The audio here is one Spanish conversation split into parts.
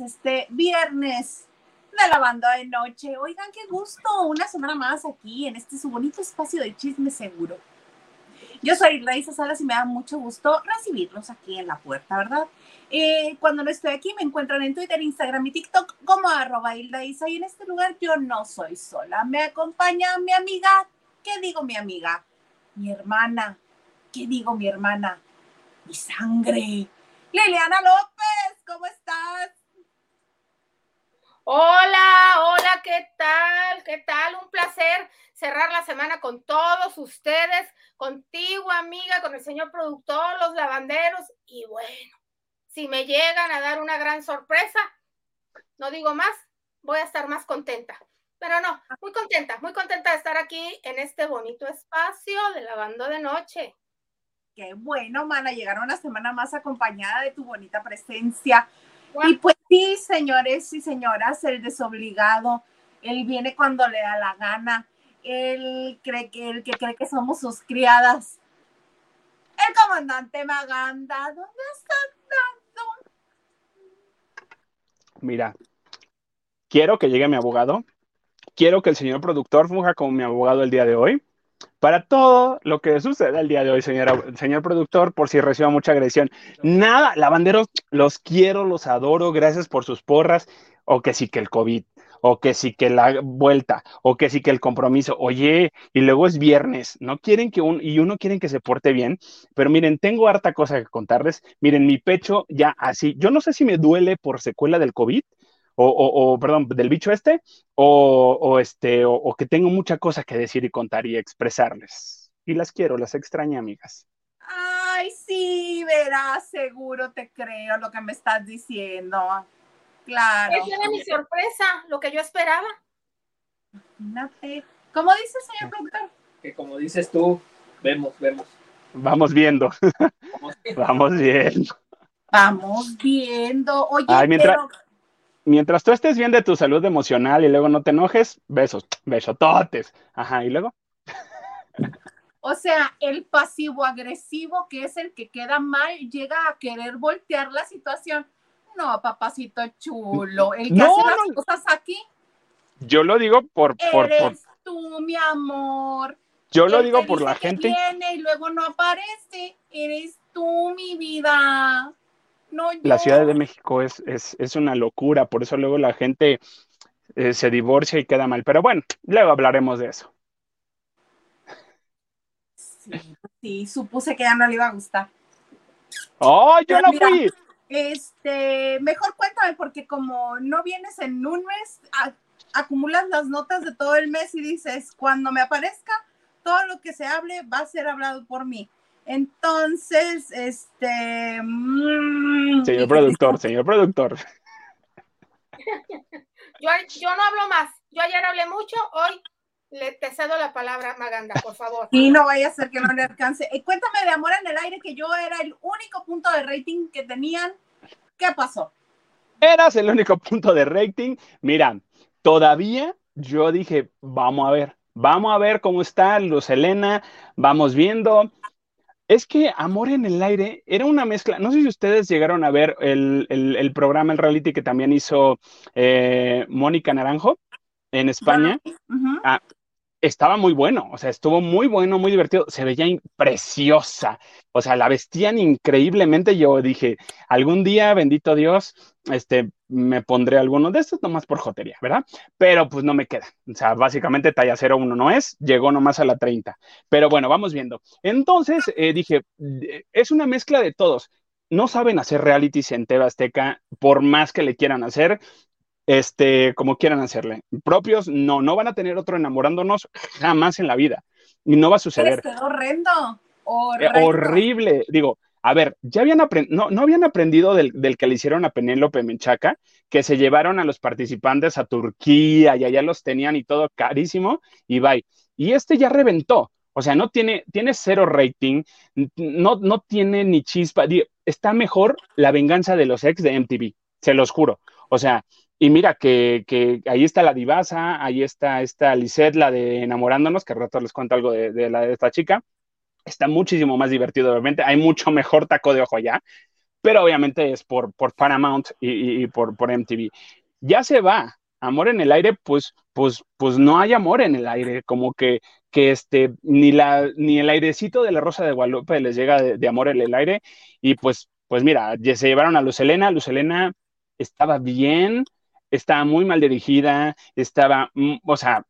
este viernes de la banda de noche. Oigan, qué gusto, una semana más aquí en este su bonito espacio de chisme seguro. Yo soy Raíza Salas y me da mucho gusto recibirlos aquí en la puerta, ¿verdad? Eh, cuando no estoy aquí me encuentran en Twitter, Instagram y TikTok como arroba Isa y en este lugar yo no soy sola. Me acompaña mi amiga, ¿qué digo mi amiga? Mi hermana, ¿qué digo mi hermana? Mi sangre, Liliana López, ¿cómo estás? Hola, hola, ¿qué tal? ¿Qué tal? Un placer cerrar la semana con todos ustedes, contigo, amiga, con el señor productor, los lavanderos. Y bueno, si me llegan a dar una gran sorpresa, no digo más, voy a estar más contenta. Pero no, muy contenta, muy contenta de estar aquí en este bonito espacio de lavando de noche. Qué bueno, mana, llegar una semana más acompañada de tu bonita presencia. Y pues sí, señores y señoras, el desobligado, él viene cuando le da la gana, él cree que, él que cree que somos sus criadas. El comandante Maganda, ¿dónde está andando? Mira, quiero que llegue mi abogado, quiero que el señor productor funja como mi abogado el día de hoy para todo lo que sucede el día de hoy, señora, señor productor, por si reciba mucha agresión. Nada, lavanderos, los quiero, los adoro, gracias por sus porras, o que sí que el COVID, o que sí que la vuelta, o que sí que el compromiso. Oye, y luego es viernes, no quieren que un, y uno quieren que se porte bien, pero miren, tengo harta cosa que contarles. Miren, mi pecho ya así, yo no sé si me duele por secuela del COVID, o, perdón, del bicho este, o, este, o, que tengo mucha cosa que decir y contar y expresarles. Y las quiero, las extraño, amigas. Ay, sí, verás, seguro te creo lo que me estás diciendo. Claro. Esa era mi sorpresa, lo que yo esperaba. Imagínate. ¿Cómo dices, señor productor? Que como dices tú, vemos, vemos. Vamos viendo. Vamos viendo. Vamos viendo. Oye, mientras, mientras tú estés bien de tu salud emocional y luego no te enojes, besos, besototes. Ajá, y luego. O sea, el pasivo agresivo, que es el que queda mal, llega a querer voltear la situación. No, papacito chulo, el que hace las cosas aquí. Yo lo digo por. por, Eres tú, mi amor. Yo lo digo por la gente. Viene y luego no aparece. Eres tú, mi vida la Ciudad de México es, es, una locura, por eso luego la gente eh, se divorcia y queda mal. Pero bueno, luego hablaremos de eso. Sí, supuse que ya no le iba a gustar. ¡Oh, yo no fui! Este, mejor cuéntame, porque como no vienes en un mes, acumulas las notas de todo el mes y dices, cuando me aparezca, todo lo que se hable va a ser hablado por mí. Entonces, este... Mm, señor productor, señor productor. Yo, no hablo más. Yo ayer hablé mucho, hoy le te cedo la palabra, Maganda, por favor. Y no vaya a ser que no le alcance. Eh, cuéntame de Amor en el Aire, que yo era el único punto de rating que tenían. ¿Qué pasó? Eras el único punto de rating. Mira, todavía yo dije, vamos a ver, vamos a ver cómo está Luz Elena, vamos viendo. Es que Amor en el Aire era una mezcla. No sé si ustedes llegaron a ver el, programa, el reality que también hizo eh, Mónica Naranjo en España. Ah, estaba muy bueno, o sea, estuvo muy bueno, muy divertido, se veía preciosa, o sea, la vestían increíblemente. Yo dije, algún día, bendito Dios, este, me pondré alguno de estos nomás por jotería, ¿verdad? Pero pues no me queda. O sea, básicamente talla 01 no es, llegó nomás a la 30. Pero bueno, vamos viendo. Entonces eh, dije, es una mezcla de todos. No saben hacer realities en Teba Azteca, por más que le quieran hacer, este, como quieran hacerle. Propios, no, no van a tener otro enamorándonos jamás en la vida. Y no va a suceder. Es horrendo. Eh, horrible. Digo, a ver, ya habían aprendido, no, habían aprendido del, que le hicieron a Penélope Menchaca, que se llevaron a los participantes a Turquía y allá los tenían y todo carísimo, y bye. Y este ya reventó. O sea, no tiene, tiene cero rating, no, no tiene ni chispa. Está mejor la venganza de los ex de MTV, se los juro. O sea, y mira que, ahí está la divasa, ahí está esta Lisette, la de enamorándonos, que al rato les cuento algo de, la de esta chica. Está muchísimo más divertido, obviamente. Hay mucho mejor taco de ojo allá. pero obviamente es por, por Paramount y, por, por MTV. Ya se va, amor en el aire, pues, pues, pues no hay amor en el aire, como que, que este, ni, la, ni el airecito de la Rosa de Guadalupe les llega de, amor en el aire, y pues, pues mira, se llevaron a Luz Helena, Luz Helena estaba bien, estaba muy mal dirigida, estaba, mm, o sea,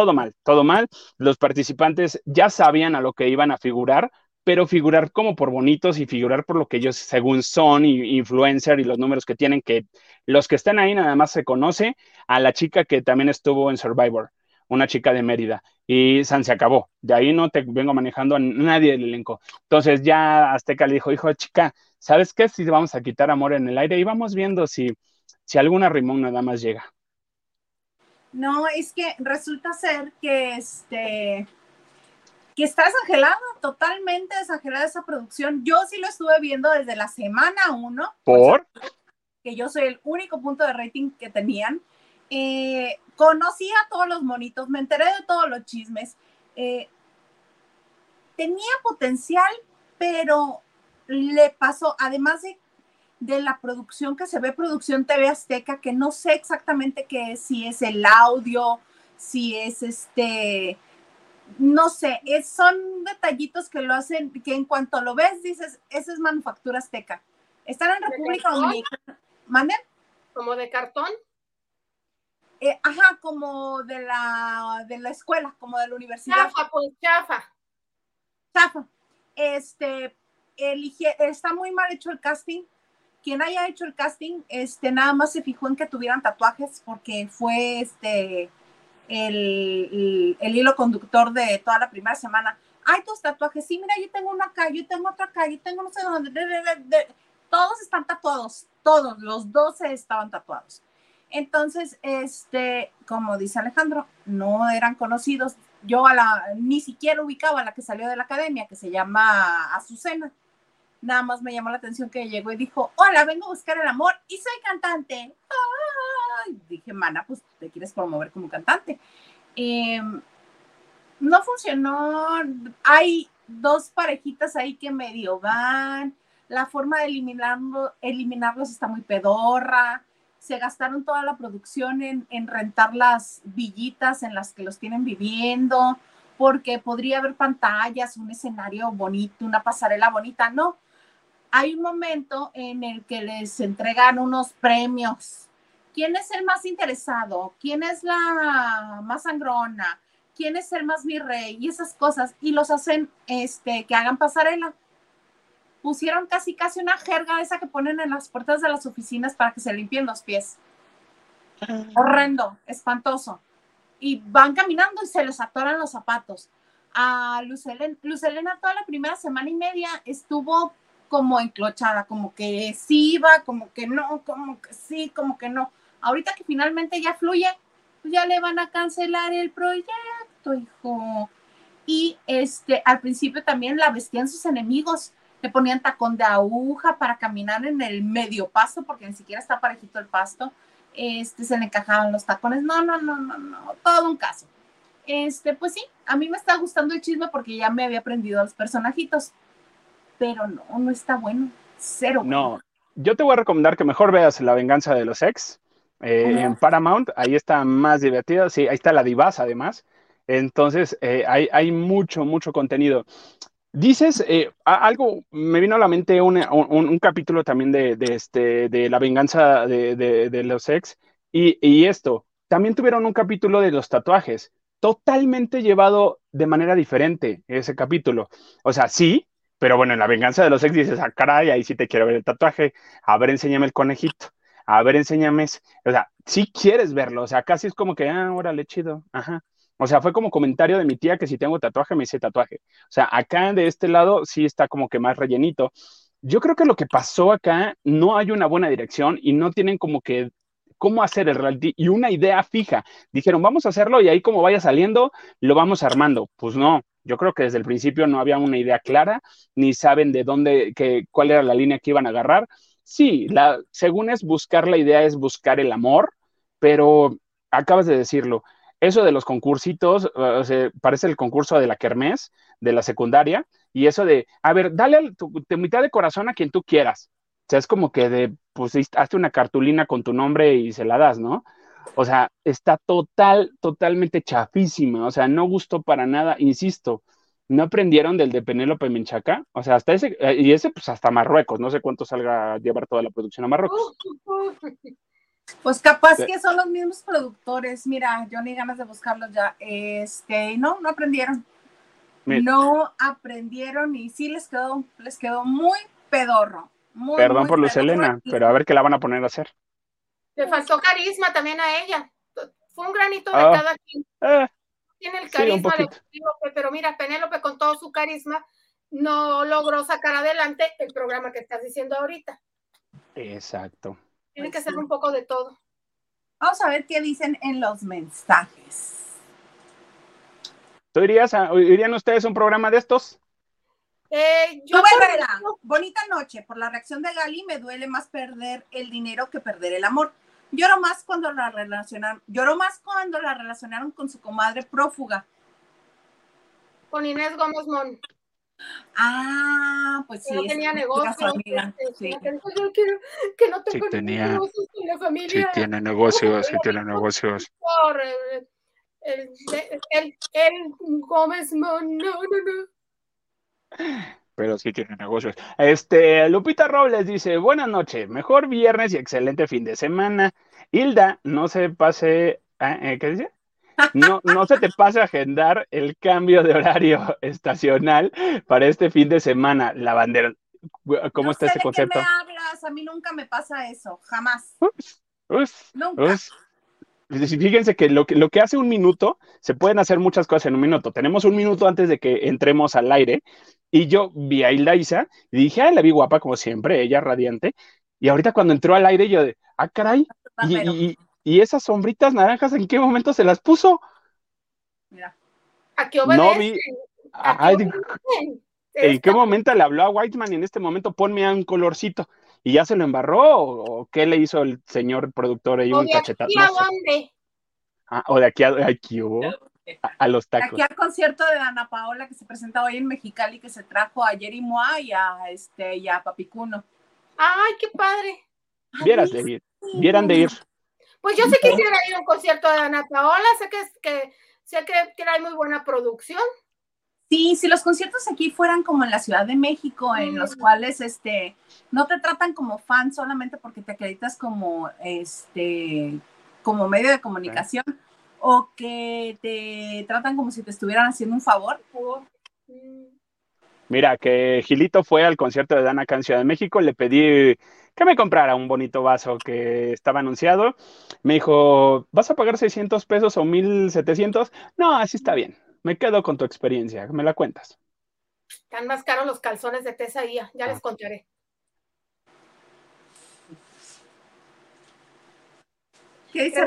todo mal, todo mal. Los participantes ya sabían a lo que iban a figurar, pero figurar como por bonitos y figurar por lo que ellos según son y influencer y los números que tienen, que los que están ahí nada más se conoce a la chica que también estuvo en Survivor, una chica de Mérida, y San se acabó. De ahí no te vengo manejando a nadie del elenco. Entonces ya Azteca le dijo, hijo, chica, ¿sabes qué? Si vamos a quitar amor en el aire y vamos viendo si, si alguna rimón nada más llega. No, es que resulta ser que este que está desangelada, totalmente desangelada esa producción. Yo sí lo estuve viendo desde la semana uno. ¿Por? Que yo soy el único punto de rating que tenían. Eh, conocí a todos los monitos, me enteré de todos los chismes. Eh, tenía potencial, pero le pasó, además de, de, la producción que se ve, producción TV Azteca, que no sé exactamente qué es, si es el audio, si es este, no sé, es, son detallitos que lo hacen, que en cuanto lo ves dices, esa es manufactura azteca. Están en República Dominicana. ¿Manden? ¿Como de cartón? Eh, ajá, como de la, de la escuela, como de la universidad. Chafa, pues chafa. Chafa. Este, elige, está muy mal hecho el casting. Quien haya hecho el casting, este, nada más se fijó en que tuvieran tatuajes porque fue este el, hilo conductor de toda la primera semana. Hay tus tatuajes, sí, mira, yo tengo uno acá, yo tengo otro acá, yo tengo no sé dónde. todos están tatuados, todos, los 12 estaban tatuados. Entonces, este, como dice Alejandro, no eran conocidos. Yo a la, ni siquiera ubicaba a la que salió de la academia, que se llama Azucena. Nada más me llamó la atención que llegó y dijo, hola, vengo a buscar el amor y soy cantante. dije, mana, pues te quieres promover como cantante. Em, no funcionó. Hay dos parejitas ahí que medio van. La forma de eliminarlo, eliminarlos está muy pedorra. Se gastaron toda la producción en, en rentar las villitas en las que los tienen viviendo, porque podría haber pantallas, un escenario bonito, una pasarela bonita. No, hay un momento en el que les entregan unos premios. ¿Quién es el más interesado? ¿Quién es la más sangrona? ¿Quién es el más virrey? Y esas cosas. Y los hacen este, que hagan pasarela. Pusieron casi casi una jerga esa que ponen en las puertas de las oficinas para que se limpien los pies. Ah. Horrendo, espantoso. Y van caminando y se les atoran los zapatos. A Luz Elena toda la primera semana y media estuvo como enclochada, como que sí iba, como que no, como que sí, como que no. Ahorita que finalmente ya fluye, pues ya le van a cancelar el proyecto, hijo. Y este, al principio también la vestían sus enemigos, le ponían tacón de aguja para caminar en el medio pasto, porque ni siquiera está parejito el pasto. Este, se le encajaban los tacones. No, no, no, no, no, todo un caso. Este, pues sí, a mí me está gustando el chisme porque ya me había aprendido a los personajitos pero no, no está bueno. Cero. No, yo te voy a recomendar que mejor veas La venganza de los ex eh, en Paramount. Ahí está más divertido. Sí, ahí está la divas además. Entonces, eh, hay, mucho, mucho contenido. Dices, eh, algo, me vino a la mente un, capítulo también de, este, de la venganza de, los ex y, y, esto, también tuvieron un capítulo de los tatuajes, totalmente llevado de manera diferente ese capítulo. O sea, sí, pero bueno, en la venganza de los ex dices, ah, caray, ahí sí te quiero ver el tatuaje. A ver, enséñame el conejito. A ver, enséñame. O sea, sí quieres verlo. O sea, casi es como que, ah, órale, chido. Ajá. O sea, fue como comentario de mi tía que si tengo tatuaje, me hice tatuaje. O sea, acá de este lado sí está como que más rellenito. Yo creo que lo que pasó acá, no hay una buena dirección y no tienen como que cómo hacer el reality y una idea fija. Dijeron, vamos a hacerlo y ahí como vaya saliendo, lo vamos armando. Pues no, yo creo que desde el principio no había una idea clara, ni saben de dónde, que, cuál era la línea que iban a agarrar. Sí, la, según es buscar la idea, es buscar el amor, pero acabas de decirlo, eso de los concursitos, parece el concurso de la Kermés, de la secundaria, y eso de, a ver, dale tu, mitad de corazón a quien tú quieras. sea, es como que de, pues, hazte una cartulina con tu nombre y se la das, ¿no? O sea, está total, totalmente chafísima, o sea, no gustó para nada, insisto, no aprendieron del de Penélope Menchaca, o sea, hasta ese, eh, y ese pues hasta Marruecos, no sé cuánto salga a llevar toda la producción a Marruecos. Pues capaz que son los mismos productores, mira, yo ni ganas de buscarlos ya, este, no, no aprendieron, no aprendieron y sí les quedó, les quedó muy pedorro. Muy, Perdón por Luz Elena, pero a ver qué la van a poner a hacer. Le faltó carisma también a ella. Fue un granito de ah, cada quien. Eh, Tiene el carisma de Penélope, pero mira, Penélope con todo su carisma no logró sacar adelante el programa que estás diciendo ahorita. Exacto. Tiene que ser un poco de todo. Vamos a ver qué dicen en los mensajes. ¿Tú irías irían ustedes a un programa de estos? Eh, yo bonita noche. Por la reacción de Gali me duele más perder el dinero que perder el amor. Lloro más cuando la relacionaron, lloró más cuando la relacionaron con su comadre prófuga. Con Inés Gómez Mon. Ah, pues sí. No tenía negocios. Sí. Yo quiero que no tenga sí, tenía, negocios con la familia. Sí tiene negocios, sí tiene negocios. Por el, el, el, el Gómez Mon, no, no, no pero sí tiene negocios. Este, Lupita Robles dice, buenas noches, mejor viernes y excelente fin de semana. Hilda, no se pase, ah, eh, ¿qué dice? No, no se te pase a agendar el cambio de horario estacional para este fin de semana, la bandera. ¿Cómo está ese concepto? Qué me hablas? A mí nunca me pasa eso, jamás. nunca. Fíjense que lo, que lo que hace un minuto, se pueden hacer muchas cosas en un minuto. Tenemos un minuto antes de que entremos al aire y yo vi a Hilda Isa y dije, ah, la vi guapa como siempre, ella radiante. Y ahorita cuando entró al aire yo de, ah, caray, y, esas sombritas naranjas, ¿en qué momento se las puso? Mira. ¿A qué obedecen? No vi. ¿En qué momento le habló a Whiteman y en este momento ponme a un colorcito? ¿Y ya se lo embarró? ¿O, qué le hizo el señor productor ahí un cachetazo? ¿A dónde? Ah, o de aquí a aquí, a, los tacos. Aquí al concierto de Ana Paola que se presenta hoy en Mexicali, que se trajo a Jerry Moa y a, este, y a Papicuno. ¡Ay, qué padre! Vieras de ir, vieran de ir. Pues yo sé que quisiera ir a un concierto de Ana Paola, sé que, que, sé que, que hay muy buena producción. Sí, si los conciertos aquí fueran como en la Ciudad de México, en los mm. cuales este no te tratan como fan solamente porque te acreditas como este como medio de comunicación o que te tratan como si te estuvieran haciendo un favor. Mira, que Gilito fue al concierto de Dana Can Ciudad de México, le pedí que me comprara un bonito vaso que estaba anunciado. Me dijo, ¿vas a pagar 600 pesos o 1700? No, así está bien me quedo con tu experiencia, me la cuentas. Están más caros los calzones de Tesaía, ya les ah. contaré. ¿Qué dice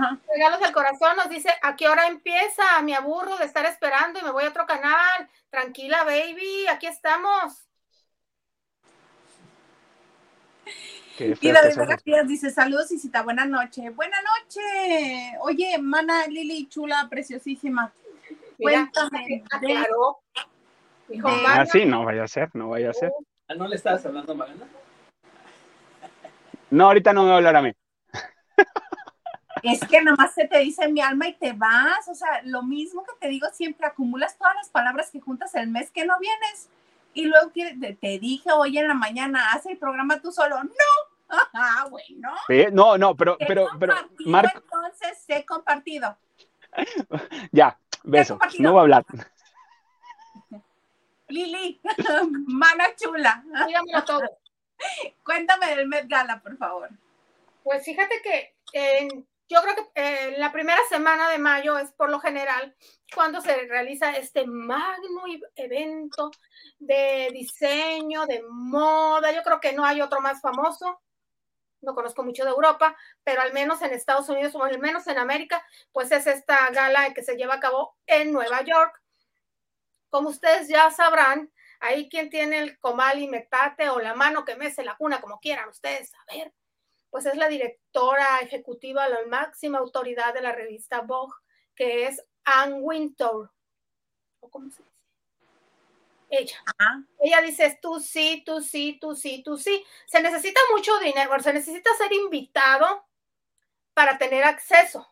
regalos, regalos del corazón nos dice, ¿a qué hora empieza? Me aburro de estar esperando y me voy a otro canal. Tranquila, baby, aquí estamos. Y de García dice, saludos y cita, buena noche. Buena noche. Oye, mana Lili, chula, preciosísima. Cuéntame. Claro. ah, sí, no vaya a ser, no vaya a ser. Ah, ¿No le estabas hablando a Magana? No, ahorita no me va a hablar a mí. Es que nomás se te dice mi alma y te vas. O sea, lo mismo que te digo siempre, acumulas todas las palabras que juntas el mes que no vienes y luego te, dije hoy en la mañana, haz el programa tú solo. No. Ah, bueno. No, no, pero, pero, pero, Marco. Entonces, he compartido. ya, beso. No voy a hablar. Lili, mana chula. Dígamelo todo. Cuéntame del Met Gala, por favor. Pues fíjate que en yo creo que eh, la primera semana de mayo es por lo general cuando se realiza este magno evento de diseño, de moda. Yo creo que no hay otro más famoso. No conozco mucho de Europa, pero al menos en Estados Unidos o al menos en América, pues es esta gala que se lleva a cabo en Nueva York. Como ustedes ya sabrán, ahí quien tiene el comal y metate o la mano que mece la cuna, como quieran ustedes saber pues es la directora ejecutiva, la máxima autoridad de la revista Vogue, que es Anne Wintour. ¿O cómo se dice? Ella. Ella dice tú sí, tú sí, tú sí, tú sí. Se necesita mucho dinero, se necesita ser invitado para tener acceso.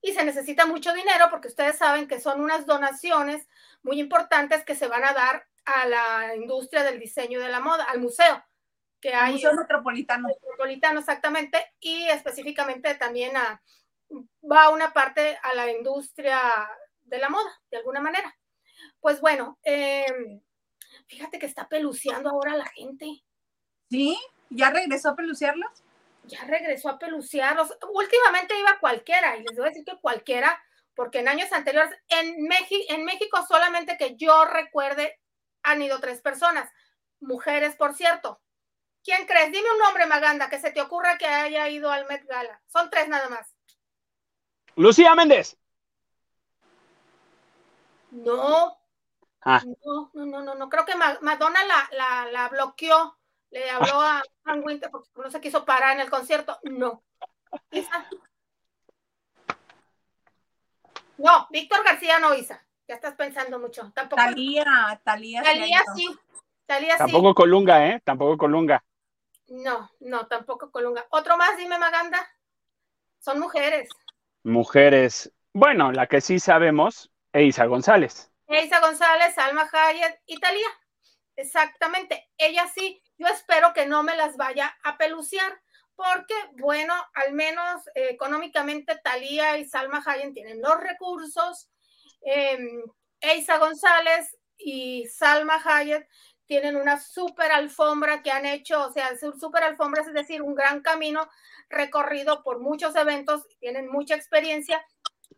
Y se necesita mucho dinero porque ustedes saben que son unas donaciones muy importantes que se van a dar a la industria del diseño y de la moda, al museo que hay Museo Metropolitano. metropolitano exactamente y específicamente también a, va una parte a la industria de la moda, de alguna manera. Pues bueno, eh, fíjate que está peluceando ahora la gente. ¿Sí? ¿Ya regresó a peluciarlos? Ya regresó a pelucearlos. Últimamente iba cualquiera, y les voy a decir que cualquiera, porque en años anteriores, en, México, en México solamente que yo recuerde, han ido tres personas, mujeres, por cierto. ¿Quién crees? Dime un nombre, Maganda, que se te ocurra que haya ido al Met Gala. Son tres nada más. Lucía Méndez. No, Ah, no, no, no, no, no. Creo que Ma- Madonna la, la, la bloqueó. Le habló a Frank Winter porque no se quiso parar en el concierto. No. Isa. No, Víctor García no, Isa. Ya estás pensando mucho. Tampoco. Talía, Talía. sí Talía sí. Talía sí. tampoco Colunga, ¿eh? Tampoco Colunga. No, no, tampoco Colunga. Otro más, dime, Maganda. Son mujeres. Mujeres. Bueno, la que sí sabemos, Eisa González. Eisa González, Alma Hayek y Talía. Exactamente. Ella sí, yo espero que no me las vaya a peluciar, porque, bueno, al menos eh, económicamente Talía y Salma Hayek tienen los recursos. Eh, Eisa González y Salma Hayek tienen una súper alfombra que han hecho, o sea, su súper alfombra es decir, un gran camino recorrido por muchos eventos, tienen mucha experiencia.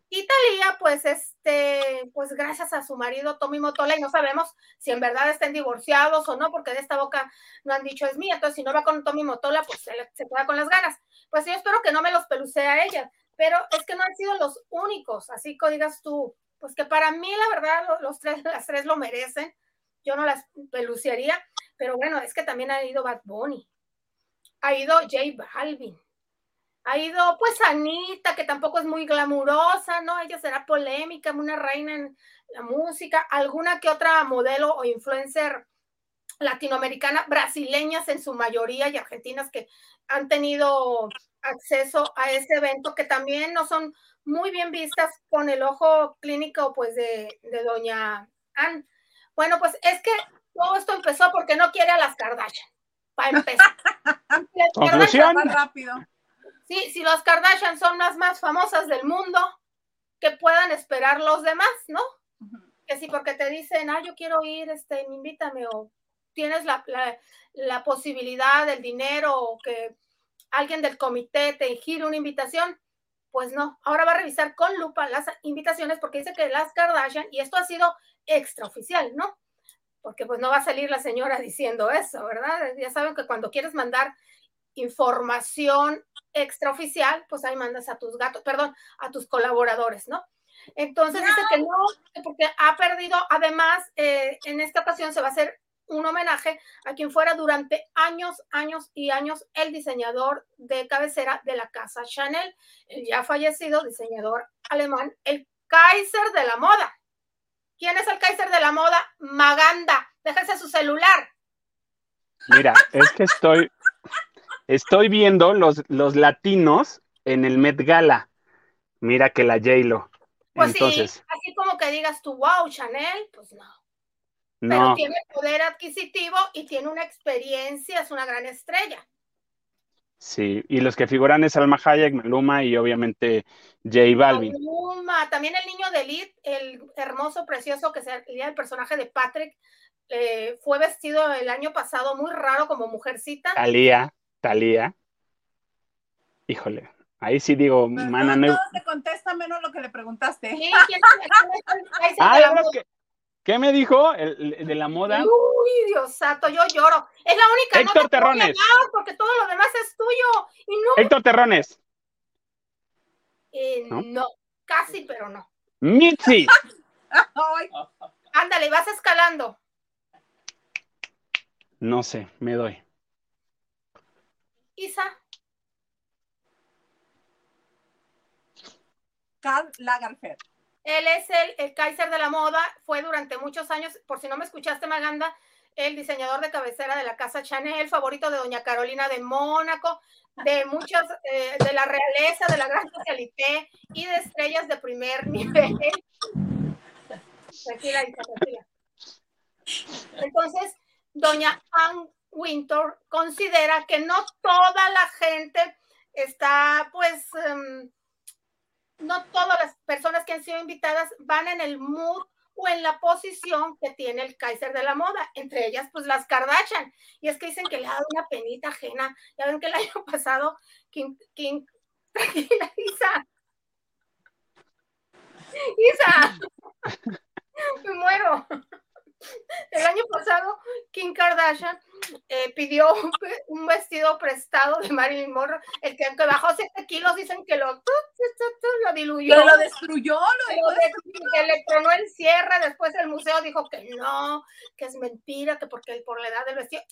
Y Talía, pues, este, pues gracias a su marido Tommy Motola, y no sabemos si en verdad estén divorciados o no, porque de esta boca no han dicho es mía, entonces si no va con Tommy Motola, pues se, le- se queda con las ganas. Pues yo espero que no me los pelucee a ella, pero es que no han sido los únicos, así que digas tú, pues que para mí la verdad lo- los tres, las tres lo merecen, yo no las pelucearía, pero bueno, es que también ha ido Bad Bunny, ha ido J Balvin, ha ido pues Anita, que tampoco es muy glamurosa, ¿no? Ella será polémica, una reina en la música, alguna que otra modelo o influencer latinoamericana, brasileñas en su mayoría y argentinas que han tenido acceso a este evento, que también no son muy bien vistas con el ojo clínico pues de, de doña Ann. Bueno, pues es que todo esto empezó porque no quiere a las Kardashian, para empezar. Las Conclusión. Rápido. Sí, si los Kardashian son las más famosas del mundo, que puedan esperar los demás, ¿no? Que si porque te dicen, ah, yo quiero ir, este, invítame, o tienes la, la, la posibilidad del dinero, o que alguien del comité te gire una invitación, pues no. Ahora va a revisar con lupa las invitaciones porque dice que las Kardashian, y esto ha sido extraoficial, ¿no? Porque pues no va a salir la señora diciendo eso, ¿verdad? Ya saben que cuando quieres mandar información extraoficial, pues ahí mandas a tus gatos, perdón, a tus colaboradores, ¿no? Entonces dice que no, porque ha perdido, además, eh, en esta ocasión se va a hacer un homenaje a quien fuera durante años, años y años el diseñador de cabecera de la casa Chanel, el ya fallecido diseñador alemán, el Kaiser de la moda. ¿Quién es el Kaiser de la moda? Maganda. Déjense su celular. Mira, es que estoy, estoy viendo los, los latinos en el Met Gala. Mira que la J-Lo. Pues Entonces, sí, así como que digas tú, wow, Chanel, pues no. Pero tiene poder adquisitivo y tiene una experiencia, es una gran estrella. Sí. Y los que figuran es Alma Hayek, Maluma y obviamente J Balvin. Maluma, también el niño de Lid, el hermoso, precioso que sería el personaje de Patrick, eh, fue vestido el año pasado muy raro como mujercita. Talía, Talía. Híjole, ahí sí digo, Pero mana, todo, no. todo te contesta menos lo que le preguntaste. Sí, ¿quién- el Kaiser Ah, ¿qué me dijo el, el de la moda? Uy, Dios santo, yo lloro. Es la única Héctor nota que voy a Terrones. porque todo lo demás es tuyo. Y no, Héctor Terrones, eh, ¿No? no, casi, pero no. Mitzi, Ay, Ándale, vas escalando. no sé, me doy. Isa, Karl Lagerfeld. Él es el, el Kaiser de la moda, fue durante muchos años, por si no me escuchaste, Maganda, el diseñador de cabecera de la casa Chanel, favorito de Doña Carolina de Mónaco, de muchas, eh, de la realeza, de la gran socialité y de estrellas de primer nivel. Entonces, Doña Ann Winter considera que no toda la gente está, pues, um, no todas las personas que han sido invitadas van en el mood o en la posición que tiene el Kaiser de la moda, entre ellas pues las Kardashian. Y es que dicen que le ha dado una penita ajena. Ya ven que el año pasado, Kim, Kim tranquila, Isa. Isa, me muero. El año pasado, Kim Kardashian eh, pidió un, vestido prestado de Marilyn Monroe, el que aunque bajó 7 kilos, dicen que lo, lo diluyó. lo destruyó, lo, Que le tronó el cierre, después el museo dijo que no, que es mentira, que porque por la edad del vestido,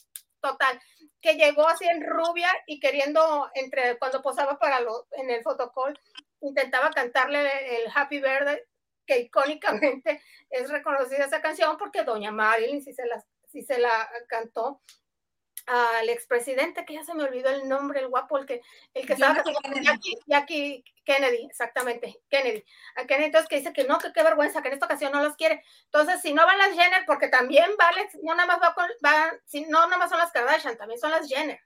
total, que llegó así en rubia y queriendo, entre cuando posaba para lo, en el fotocall, intentaba cantarle el Happy Birthday que icónicamente es reconocida esa canción porque doña Marilyn sí se la, sí se la cantó al expresidente, que ya se me olvidó el nombre, el guapo, el que, el que estaba Jackie, Jackie, Kennedy, exactamente, Kennedy. A Kennedy entonces que dice que no, que qué vergüenza, que en esta ocasión no los quiere. Entonces, si no van las Jenner, porque también vale, no nada más va con, va, si no nada más son las Kardashian, también son las Jenner.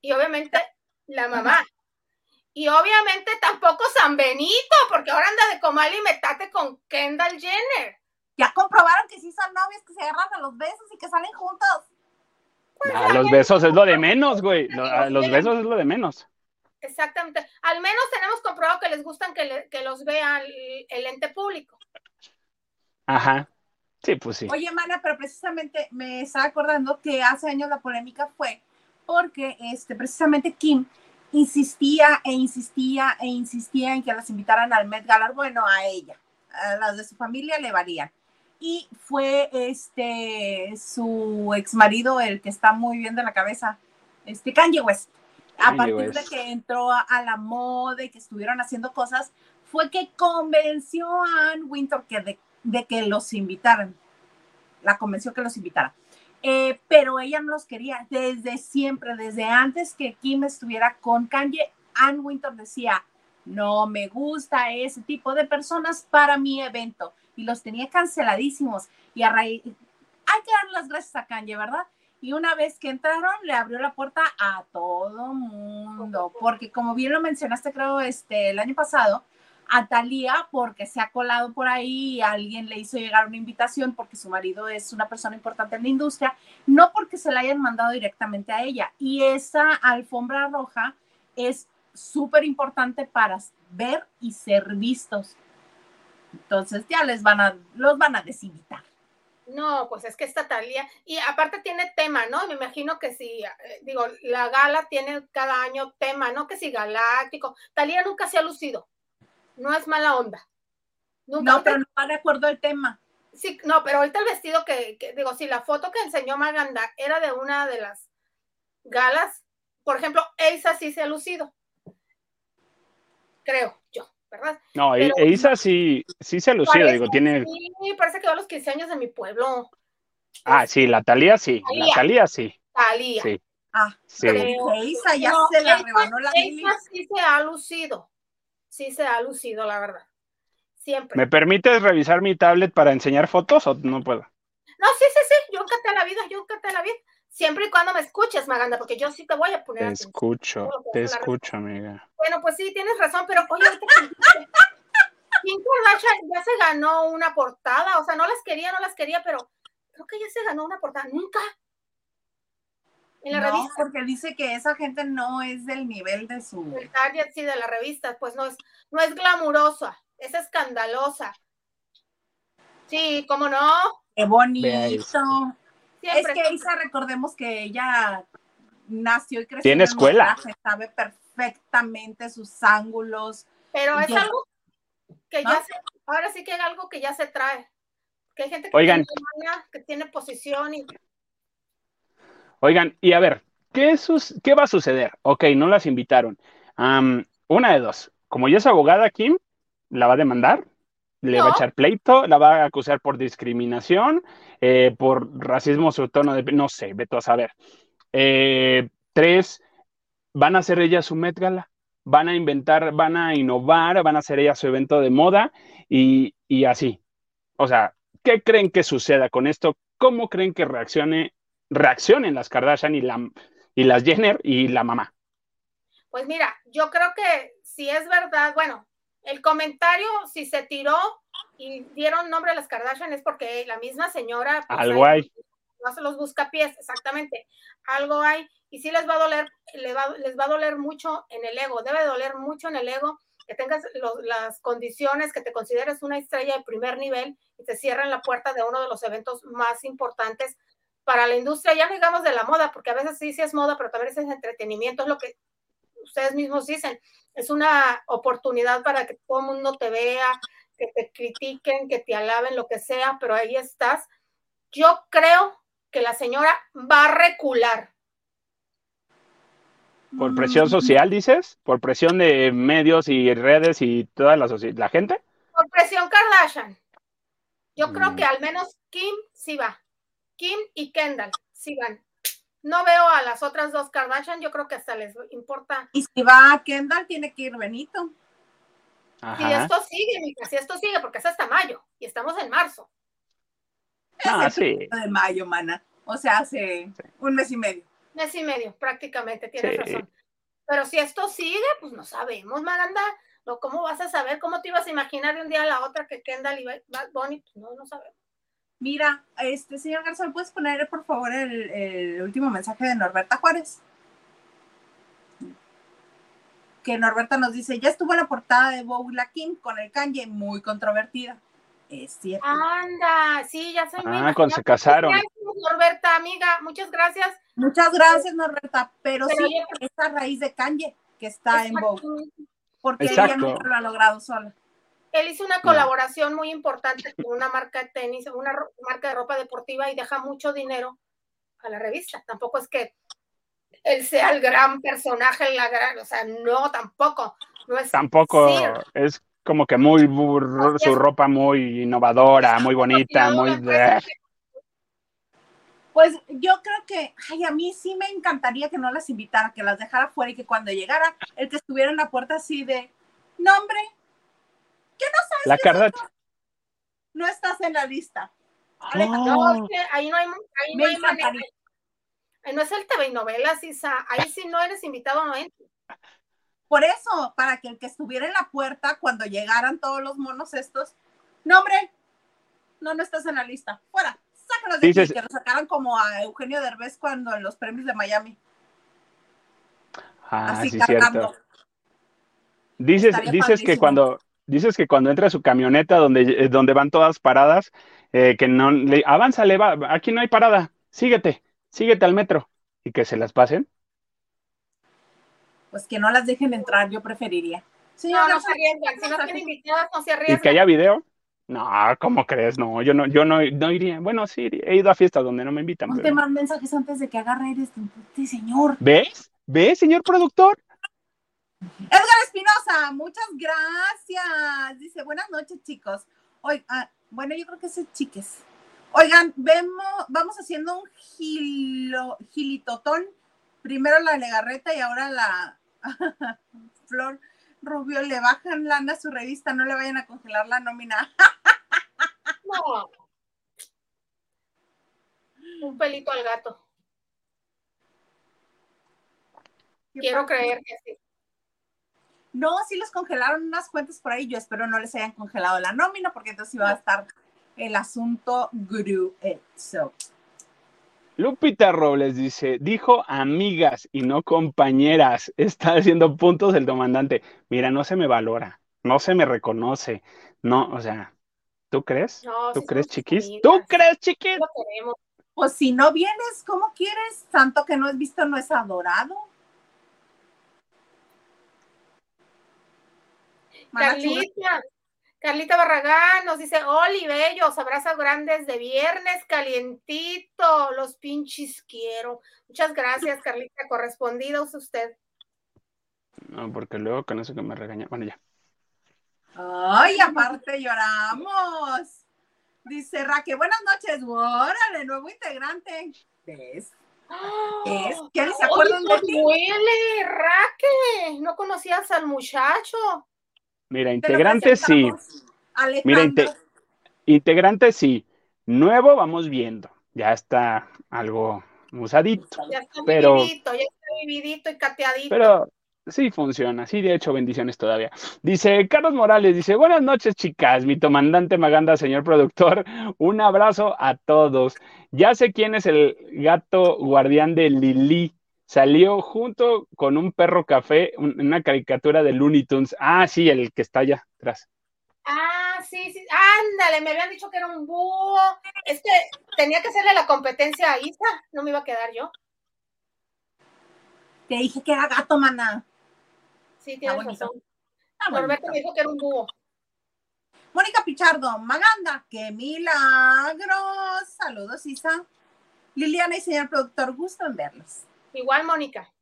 Y obviamente la mamá. Y obviamente tampoco San Benito, porque ahora anda de comal y metate con Kendall Jenner. Ya comprobaron que sí son novios, que se agarran a los besos y que salen juntos. Pues ah, los besos es lo de menos, güey. Los, besos es lo de menos. Exactamente. Al menos tenemos comprobado que les gustan que, que los vea el, ente público. Ajá. Sí, pues sí. Oye, Mana, pero precisamente me estaba acordando que hace años la polémica fue porque este, precisamente Kim insistía e insistía e insistía en que las invitaran al Met Gala, bueno, a ella, a las de su familia le varían. Y fue este su ex marido el que está muy bien de la cabeza, este Kanye West. a partir de que entró a, la moda y que estuvieron haciendo cosas, fue que convenció a Ann Winter que de, de que los invitaran. La convenció que los invitara. Eh, pero ella no los quería desde siempre, desde antes que Kim estuviera con Kanye. Ann Winter decía, no me gusta ese tipo de personas para mi evento y los tenía canceladísimos y a raíz, hay que dar las gracias a Kanye, ¿verdad? Y una vez que entraron, le abrió la puerta a todo mundo, porque como bien lo mencionaste, creo, este, el año pasado, a Talía porque se ha colado por ahí y alguien le hizo llegar una invitación porque su marido es una persona importante en la industria, no porque se la hayan mandado directamente a ella. Y esa alfombra roja es súper importante para ver y ser vistos. Entonces ya les van a, los van a desinvitar. No, pues es que esta Talía, y aparte tiene tema, ¿no? Me imagino que si, eh, digo, la gala tiene cada año tema, ¿no? Que si galáctico. Talía nunca se ha lucido no es mala onda. no, pero no va de acuerdo el tema. Sí, no, pero ahorita el vestido que, digo, si la foto que enseñó Maganda era de una de las galas, por ejemplo, Eisa sí se ha lucido. Creo yo, ¿verdad? No, Eisa sí, sí se ha lucido, digo, tiene. Sí, parece que va a los 15 años de mi pueblo. Ah, sí, la Talía sí, la Talía sí. Talía. Sí. Ah, sí. Eisa ya se la rebanó la Eisa sí se ha lucido sí se ha lucido, la verdad. Siempre. ¿Me permites revisar mi tablet para enseñar fotos o no puedo? No, sí, sí, sí, yo encanté la vida, yo encanté la vida. Siempre y cuando me escuches, Maganda, porque yo sí te voy a poner. Te escucho, te escucho, amiga. Bueno, pues sí, tienes razón, pero oye, Kim Kardashian ya se ganó una portada, o sea, no las quería, no las quería, pero creo que ya se ganó una portada. Nunca, en la revista. porque dice que esa gente no es del nivel de su. El target, sí, de la revista, pues no es, no es glamurosa, es escandalosa. Sí, ¿cómo no? Qué bonito. es que Isa, recordemos que ella nació y creció. Tiene escuela. sabe perfectamente sus ángulos. Pero es algo que ya se, ahora sí que es algo que ya se trae. Que hay gente que, Tiene, que tiene posición y Oigan, y a ver, ¿qué, ¿qué va a suceder? Ok, no las invitaron. una de dos. Como ya es abogada, Kim, ¿la va a demandar? le va a echar pleito, la va a acusar por discriminación, eh, por racismo, su tono de, no sé, veto a saber. Eh, tres, van a hacer ella su Met Gala, van a inventar, van a innovar, van a hacer ella su evento de moda y, y así. O sea, ¿qué creen que suceda con esto? ¿Cómo creen que reaccione, reaccionen las Kardashian y, la, y las Jenner y la mamá? Pues mira, yo creo que si es verdad, bueno, el comentario, si se tiró y dieron nombre a las Kardashian es porque la misma señora. Pues, Algo hay. No se los busca pies, exactamente. Algo hay. Y sí les va a doler, les va, les va a doler mucho en el ego. Debe doler mucho en el ego que tengas las condiciones, que te consideres una estrella de primer nivel y te cierren la puerta de uno de los eventos más importantes para la industria, ya no digamos de la moda, porque a veces sí, sí es moda, pero también es entretenimiento, es lo que ustedes mismos dicen, es una oportunidad para que todo el mundo te vea, que te critiquen, que te alaben, lo que sea, pero ahí estás. Yo creo que la señora va a recular. ¿Por presión social, dices? ¿Por presión de medios y redes y toda la, la gente? Por presión Kardashian. Yo creo mm. que al menos Kim sí va. Kim y Kendall sí van. No veo a las otras dos Kardashian, yo creo que hasta les importa. Y si va a Kendall, tiene que ir Benito. Si esto sigue, mija, si esto sigue, porque es hasta mayo y estamos en marzo. Ah, sí. De mayo, mana. O sea, hace un mes y medio. Mes y medio, prácticamente, tienes razón. Pero si esto sigue, pues no sabemos, Maranda. ¿Cómo vas a saber? ¿Cómo te ibas a imaginar de un día a la otra que Kendall y Bad Bunny? Pues no, no sabemos. Mira, este señor Garza, ¿puedes poner por favor el, último mensaje de Norberta Juárez? Que Norberta nos dice, ya estuvo la portada de Boula King con el Kanye, muy controvertida. Es cierto. Anda, sí, ya soy Ah, cuando se casaron. Norberta, amiga, muchas gracias. Muchas gracias, Norberta, pero, sí, esta raíz de Kanye que está en Vogue. Porque ella no lo ha logrado sola él hizo una colaboración muy importante con una marca de tenis, una marca de ropa deportiva y deja mucho dinero a la revista. Tampoco es que él sea el gran personaje, la gran, o sea, no, tampoco. No es tampoco es como que muy su ropa muy innovadora, muy bonita, muy Pues yo creo que, ay, a mí sí me encantaría que no las invitara, que las dejara fuera y que cuando llegara, el que estuviera en la puerta así de, nombre, la Kardashian. No estás en la lista. No, ahí no hay, ahí no hay manera. no es el TV y novelas, Isa. Ahí sí no eres invitado, no entras. Por eso, para que el que estuviera en la puerta cuando llegaran todos los monos estos, no, hombre, no, no estás en la lista. Fuera, sácalos de aquí, que lo sacaran como a Eugenio Derbez cuando en los premios de Miami. Ah, Así sí, cierto. Dices, dices que cuando, Dices que cuando entra su camioneta donde, eh, donde van todas paradas, eh, que no le avanza, le va, aquí no hay parada, síguete, síguete al metro y que se las pasen. Pues que no las dejen entrar, yo preferiría. no, no se arriesgan, si no tienen invitadas, no se arriesgan. ¿Y que haya video? No, ¿cómo crees? No, yo no, yo no, no iría. Bueno, sí, he ido a fiestas donde no me invitan. Ponte más mensajes antes de que agarre este señor. ¿Ves? ¿Ves, señor productor? Edgar Espinosa, muchas gracias. Dice, buenas noches, chicos. Hoy, ah, bueno, yo creo que es chiques. Oigan, vemos, vamos haciendo un gilo, gilitotón. Primero la legarreta y ahora la Flor Rubio le bajan lana a su revista, no le vayan a congelar la nómina. no. Un pelito al gato. Quiero creer que sí. No, sí les congelaron unas cuentas por ahí. Yo espero no les hayan congelado la nómina porque entonces iba a estar el asunto grueso. Lupita Robles dice, dijo amigas y no compañeras. Está haciendo puntos el comandante. Mira, no se me valora, no se me reconoce. No, o sea, ¿tú crees? ¿Tú crees, chiquis? ¿Tú crees, chiquis? Pues si no vienes, ¿cómo quieres? Tanto que no es visto, no es adorado. Carlita, Carlita Barragán nos dice, Oli, bellos, abrazos grandes de viernes, calientito, los pinches quiero. Muchas gracias, Carlita, correspondidos usted. No, porque luego con eso que me regaña, bueno, ya. Ay, aparte lloramos. Dice Raque, buenas noches, órale, nuevo integrante. ¿Ves? ¿Ves? ¿Qué se acuerdan Oye, de ti? huele, Raque. No conocías al muchacho. Mira, Te lo integrante sí. Alejandro. Mira, inte- integrante sí. Nuevo vamos viendo. Ya está algo usadito. Ya está Pero- vividito, ya está vividito y cateadito. Pero sí funciona, sí, de hecho, bendiciones todavía. Dice Carlos Morales, dice, buenas noches, chicas, mi comandante Maganda, señor productor, un abrazo a todos. Ya sé quién es el gato guardián de Lili. Salió junto con un perro café, un- una caricatura de Looney Tunes. Ah, sí, el que está allá atrás. Ah, sí, sí. Ándale, me habían dicho que era un búho. Es que tenía que hacerle la competencia a Isa. No me iba a quedar yo. Te dije que era gato, mana. Sí, tienes razón. Ah, Norberto me dijo que era un búho. Mónica Pichardo, Maganda, qué milagros. Saludos, Isa. Liliana y señor productor, gusto en verlos. Igual, Mónica.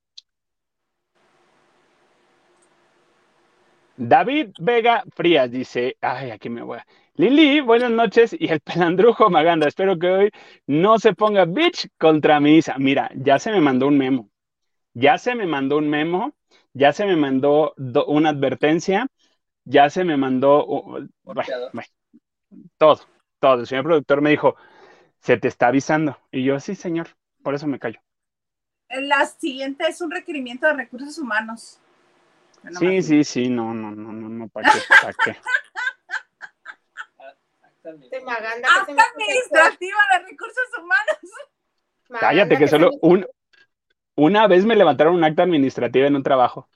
David Vega Frías dice, ay, aquí me voy. a- Lili, buenas noches y el pelandrujo Maganda, espero que hoy no se ponga bitch contra mi Isa. Mira, ya se me mandó un memo, ya se me mandó un memo, ya se me mandó do- una advertencia, ya se me mandó, uh, bueno, Bloqueador. bueno, todo, todo. El señor productor me dijo, se te está avisando. Y yo, sí, señor, por eso me callo. La siguiente es un requerimiento de recursos humanos. Sí, sí, sí, no, no, no, no, no, ¿para qué? ¿Para qué? Acta administrativa. De Maganda. que administrativa recursos humanos. Maganda, Cállate, que solo un, una vez me levantaron un acta administrativa en un trabajo.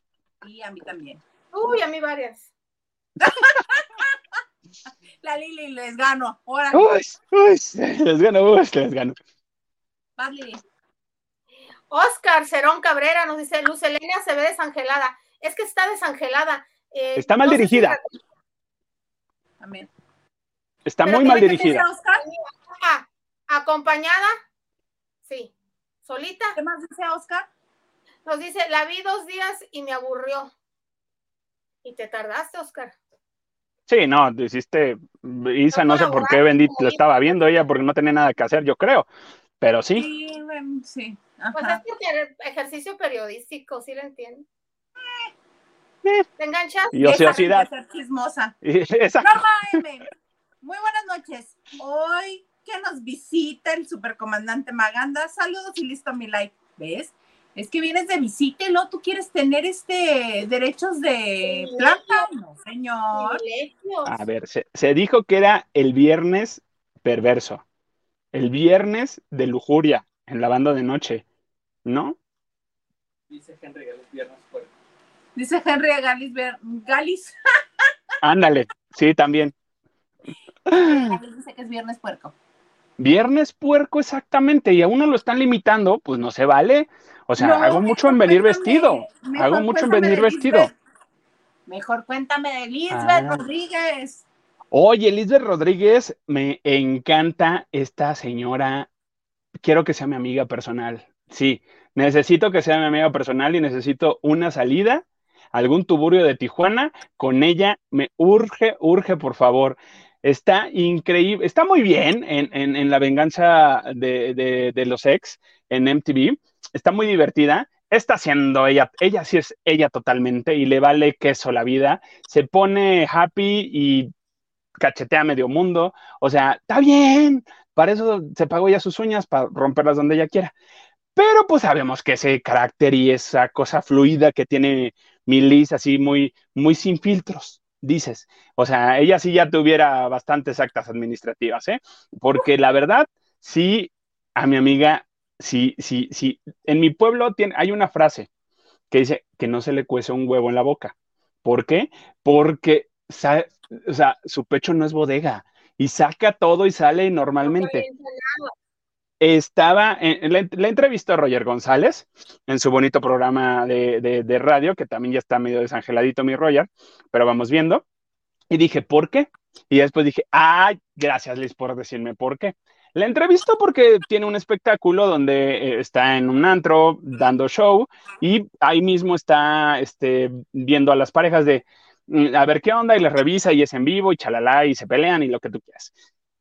Y a mí también. Uy, a mí varias. La Lili les gano. Ahora, Uy, uy, les gano, uy, les gano. vas, Lili. Oscar Cerón Cabrera nos dice, Luz Elena se ve desangelada. Es que está desangelada. Eh, Está mal no si dirigida. También. Está Pero muy mal dirigida. Oscar. Ah, acompañada, sí. Solita, ¿Qué más dice Oscar? nos dice, la vi dos días y me aburrió. Y te tardaste, Oscar. Sí, no, hiciste, Isa, no sé por qué como lo estaba viendo ella porque no tenía nada que hacer, yo creo. Pero sí, Sí, bueno, Pues es porque era ejercicio periodístico, ¿sí lo entiendo? Eh. ¿Te enganchas? y ociosidad. Chismosa. Esa- Norma M. Muy buenas noches. Hoy que nos visita el supercomandante Maganda. Saludos y listo mi like. ¿Ves? Es que vienes de visita y luego tú quieres tener este derechos de Sí. planta. No, señor. A ver, se, se dijo que era el viernes perverso, el viernes de lujuria en la banda de noche, ¿no? Dice Henry Gales, viernes fuerte. Dice Henry Galis. Galis. Ándale, sí, también. Galis dice que es viernes puerco. Viernes puerco, exactamente, y a uno lo están limitando, pues no se vale. O sea, No, hago mucho en venir vestido. Hago mucho en venir vestido. Lisbeth. Mejor cuéntame de Lisbeth Ah. Rodríguez. Oye, Elizabeth Rodríguez, me encanta esta señora. Quiero que sea mi amiga personal. Sí, necesito que sea mi amiga personal y necesito una salida, algún tuburio de Tijuana. Con ella me urge, urge, por favor. Está increíble, está muy bien en, en- en la venganza de, de- de los ex en MTV. Está muy divertida. Está siendo ella, ella sí es ella totalmente y le vale queso la vida. Se pone happy y cachetea medio mundo. O sea, está bien. Para eso se pagó ya sus uñas, para romperlas donde ella quiera. Pero pues sabemos que ese carácter y esa cosa fluida que tiene mi Liz, así muy, muy sin filtros, dices. O sea, ella sí ya tuviera bastantes actas administrativas, ¿eh? Porque la verdad, sí, a mi amiga, sí, sí, sí. En mi pueblo tiene, hay una frase que dice que no se le cuece un huevo en la boca. ¿Por qué? Porque o sea, su pecho no es bodega y saca todo y sale normalmente. Estaba, en, entrevistó Roger González en su bonito programa de, radio, que también ya está medio desangeladito mi Roger, pero vamos viendo. Y dije, ¿por qué? Y después dije, ay, gracias Liz por decirme por qué. La entrevistó porque tiene un espectáculo donde eh, está en un antro dando show y ahí mismo está este, viendo a las parejas de, mm, a ver qué onda y les revisa y es en vivo y chalala y se pelean y lo que tú quieras.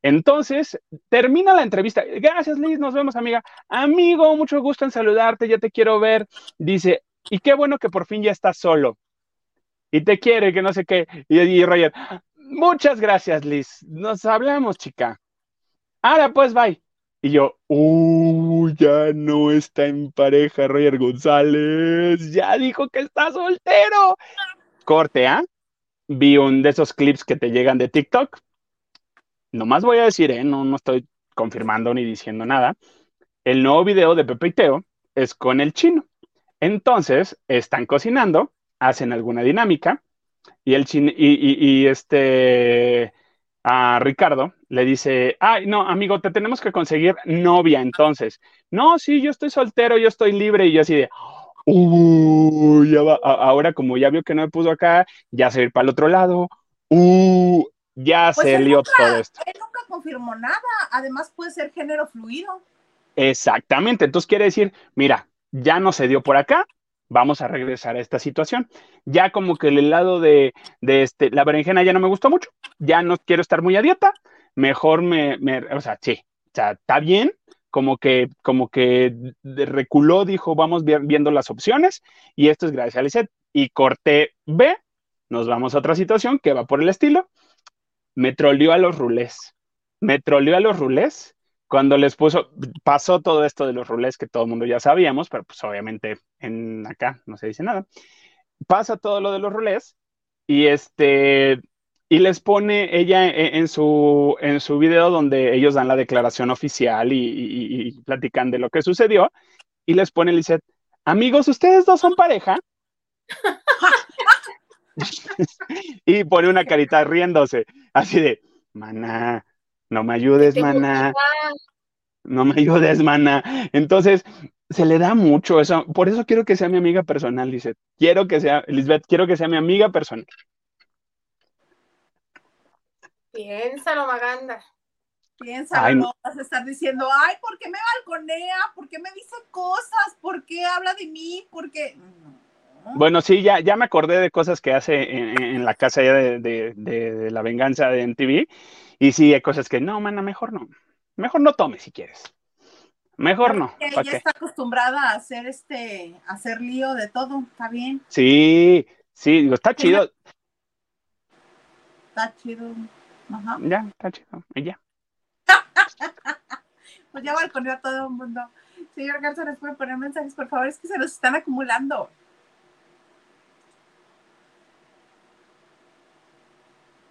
Entonces, termina la entrevista. Gracias, Liz, nos vemos, amiga. Amigo, mucho gusto en saludarte, ya te quiero ver. Dice, y qué bueno que por fin ya estás solo. Y te quiere, que no sé qué. Y, y Roger, muchas gracias, Liz. Nos hablamos, chica. Ahora pues, bye. Y yo, uh, ya no está en pareja Roger González, ya dijo que está soltero. Corte, ¿ah? Vi un de esos clips que te llegan de TikTok. Nomás voy a decir, ¿eh? No, no estoy confirmando ni diciendo nada. El nuevo video de Pepe y Teo es con el chino. Entonces, están cocinando, hacen alguna dinámica y el chino, y, este, a Ricardo, le dice, ay, no, amigo, te tenemos que conseguir novia entonces. No, sí, yo estoy soltero, yo estoy libre y yo así de, uh, ya va, ahora como ya vio que no me puso acá, ya se va a para el otro lado, uh, ya Pues se lió nunca- todo esto. Él nunca confirmó nada. Además, puede ser género fluido. Exactamente, entonces quiere decir, mira, ya no se dio por acá, vamos a regresar a esta situación. Ya como que el lado de, de este, la berenjena ya no me gustó mucho, ya no quiero estar muy a dieta, mejor me, me- o sea, sí, o sea, está bien, como que, como que reculó, dijo, vamos vi- viendo las opciones, y esto es gracias a Lisette. Y corté B, nos vamos a otra situación que va por el estilo, me troleó a los rulés, me troleó a los rulés cuando les puso, pasó todo esto de los rulés que todo el mundo ya sabíamos, pero pues obviamente en acá no se dice nada. Pasa todo lo de los rulés y este y les pone ella en, en su en su video donde ellos dan la declaración oficial y platican de lo que sucedió y les pone Lisette, amigos, ustedes dos son pareja. y pone una carita riéndose, así de, maná, no me ayudes, maná no me ayudes, mana. Entonces, se le da mucho eso. Por eso quiero que sea mi amiga personal, Lisette. Quiero que sea, Lisbeth, quiero que sea mi amiga personal. Piénsalo, Maganda. Piénsalo, Ay, no. no vas a estar diciendo, ay, ¿por qué me balconea? ¿Por qué me dice cosas? ¿Por qué habla de mí? ¿Por qué? No. Bueno, sí, ya, ya me acordé de cosas que hace en, en la casa ya de, de- de- de la venganza de MTV. Y sí, hay cosas que, no, mana, mejor no. Mejor no tome si quieres. Mejor no. Que ¿para ella está acostumbrada a hacer este, a hacer lío de todo, está bien, Sí, sí, digo, está chido. está chido. Ajá. Ya, está chido. Y ya. Pues ya balconeó a todo el mundo. Señor Garza, ¿les puede poner mensajes, por favor? Es que se nos están acumulando.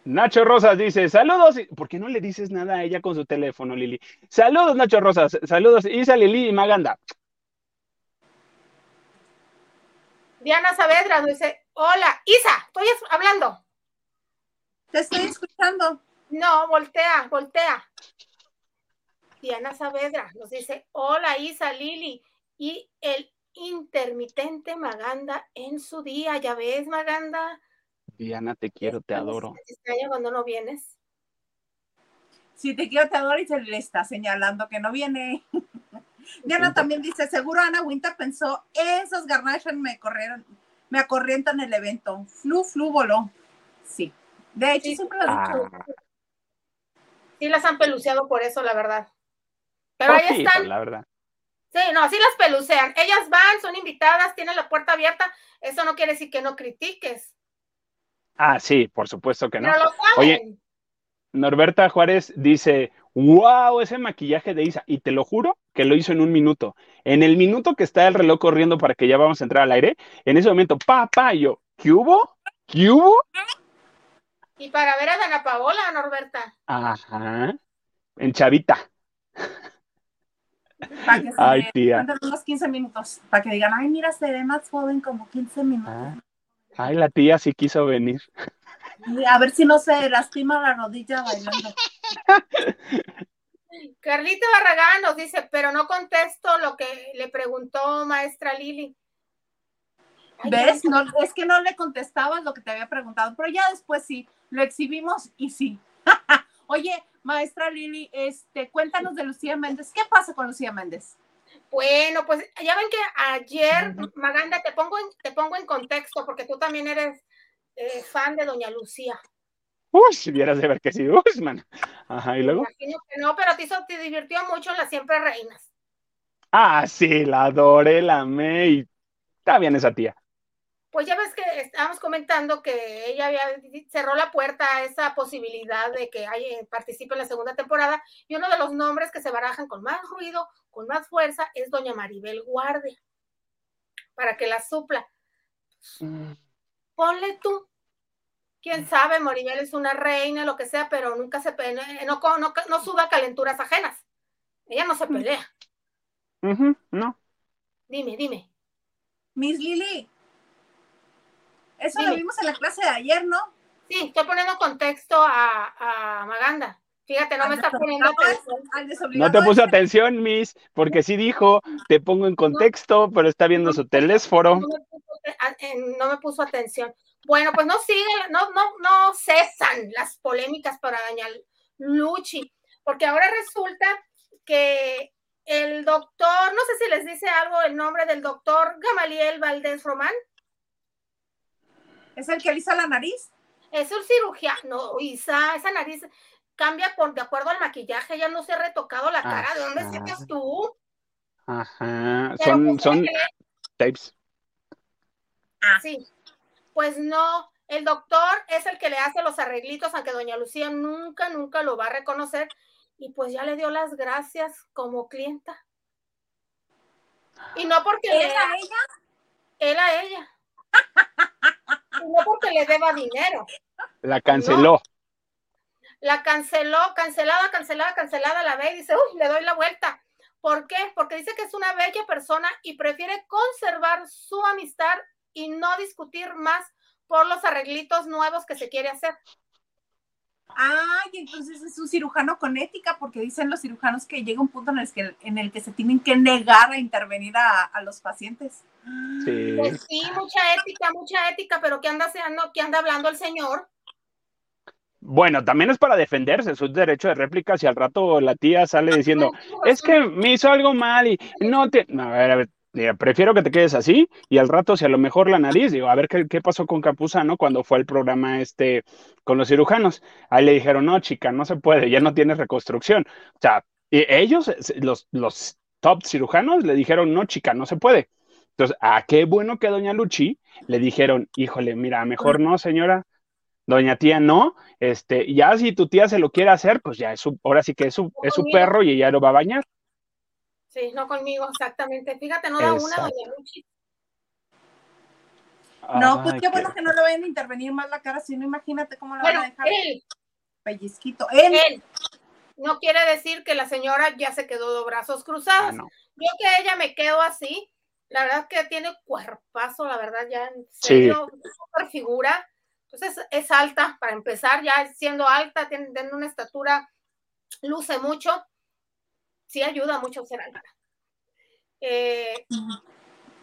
Nacho Rosas dice, saludos. y- ¿Por qué no le dices nada a ella con su teléfono, Lili? Saludos, Nacho Rosas. Saludos, Isa, Lili y Maganda. Diana Saavedra nos dice, hola, Isa, estoy es- hablando. Te estoy escuchando. No, voltea, voltea. Diana Saavedra nos dice, hola, Isa, Lili, y el intermitente Maganda en su día, ya ves, Maganda. Diana, te quiero, te adoro. Te extraño cuando no vienes. Si te quiero, te adoro y se le está señalando que no viene. Diana también dice, seguro Ana Winter pensó, esos Garnation me corrieron, me acorrientan el evento. Flu, flu, voló. Sí. De hecho, Sí. siempre lo he dicho. Ah, Sí las han peluceado por eso, la verdad. Pero ahí poquito, están. la verdad. Sí, no, sí las pelucean. Ellas van, son invitadas, tienen la puerta abierta. Eso no quiere decir que no critiques. Ah, sí, por supuesto que no. Pero lo saben. Oye, Norberta Juárez dice, wow, ese maquillaje de Isa. Y te lo juro que lo hizo en un minuto. En el minuto que está el reloj corriendo para que ya vamos a entrar al aire, en ese momento, pa, yo, ¿qué hubo? ¿Qué hubo? Y para ver a Dana Paola, Norberta. Ajá. En chavita. Para que se Ay, tía. unos 15 minutos. Para que digan, ay, mira, se ve más joven como 15 minutos. Ah. Ay, la tía sí quiso venir. A ver si no se lastima la rodilla bailando. Carlita Barragán nos dice, pero no contesto lo que le preguntó maestra Lili. Ay, ¿Ves? No, es que no le contestabas lo que te había preguntado, pero ya después sí, lo exhibimos y sí. Oye, maestra Lili, este, cuéntanos de Lucía Méndez. ¿Qué pasa con Lucía Méndez? Bueno, pues ya ven que ayer, Maganda, te pongo en, te pongo en contexto porque tú también eres eh, fan de Doña Lucía. Uy, si vieras de ver que sí, uy, man. Ajá, y luego. Imagino que no, pero te, hizo, te divirtió mucho en las Siempre Reinas. Ah, sí, la adoré, la amé y está bien esa tía. Pues ya ves que estábamos comentando que ella había cerró la puerta a esa posibilidad de que hay, participe en la segunda temporada y uno de los nombres que se barajan con más ruido, con más fuerza, es doña Maribel Guardia, para que la supla. Mm. Ponle tú. Quién sabe, Maribel es una reina, lo que sea, pero nunca se pelea, no, no, no suda calenturas ajenas. Ella no se pelea. Ujú, no. Dime, dime. Miss Lili, eso lo vimos en la clase de ayer, ¿no? Sí, estoy poniendo contexto a, a Maganda. Fíjate, no me está poniendo atención. No te puse ese. atención, Miss, porque sí dijo, te pongo en contexto, pero está viendo su teléfono. No me puso, atención. Bueno, pues no siguen, no, no, no cesan las polémicas para dañar Luchi, porque ahora resulta que el doctor, no sé si les dice algo el nombre del doctor Gamaliel Valdés Román, ¿Es el que alisa la nariz? es un cirujano, Isa, esa nariz cambia por de acuerdo al maquillaje, ya no se ha retocado la cara, ¿de dónde sacas tú? Ajá, son, pues, son le- tapes. Sí, pues no, el doctor es el que le hace los arreglitos, aunque doña Lucía nunca, nunca lo va a reconocer, y pues ya le dio las gracias como clienta. Y no porque le, ¿Él a ella? él a ella. Y no porque le deba dinero. La canceló. La canceló, cancelada, cancelada, cancelada, la ve y dice, uy, le doy la vuelta. ¿Por qué? Porque dice que es una bella persona y prefiere conservar su amistad y no discutir más por los arreglitos nuevos que se quiere hacer. Ay, entonces es un cirujano con ética, porque dicen los cirujanos que llega un punto en el que, en el que se tienen que negar a intervenir a, a los pacientes. Sí. Pues sí, mucha ética, mucha ética, pero ¿qué anda haciendo? ¿Qué anda hablando el señor? Bueno, también es para defenderse, su derecho de réplica. Si al rato la tía sale diciendo, Pues, es que me hizo algo mal y no te. A ver, a ver, mira, prefiero que te quedes así y al rato, si a lo mejor la nariz, digo, a ver qué, qué pasó con Capuzano cuando fue el programa este con los cirujanos. Ahí le dijeron, no, chica, no se puede, ya no tienes reconstrucción. O sea, ellos, los, los top cirujanos, le dijeron, no, chica, no se puede. Entonces, a qué bueno que doña Luchi le dijeron, híjole, mira, mejor no, señora. Doña tía no, este, ya si tu tía se lo quiere hacer, pues ya es su, ahora sí que es su, es su perro y ella lo va a bañar. Sí, no conmigo, exactamente. Fíjate, no da una, doña Luchi. No, pues qué bueno que no le vayan a intervenir más la cara, si no, imagínate cómo la van Bueno, a dejar él, pellizquito. Él, él. No quiere decir que la señora ya se quedó de brazos cruzados. Ah, no. Yo que ella me quedo así, la verdad que tiene cuerpazo, la verdad, ya en Sí. serio, super figura. Entonces es alta, para empezar, ya siendo alta, tiene, tiene una estatura, luce mucho. Sí ayuda mucho ser alta. Eh,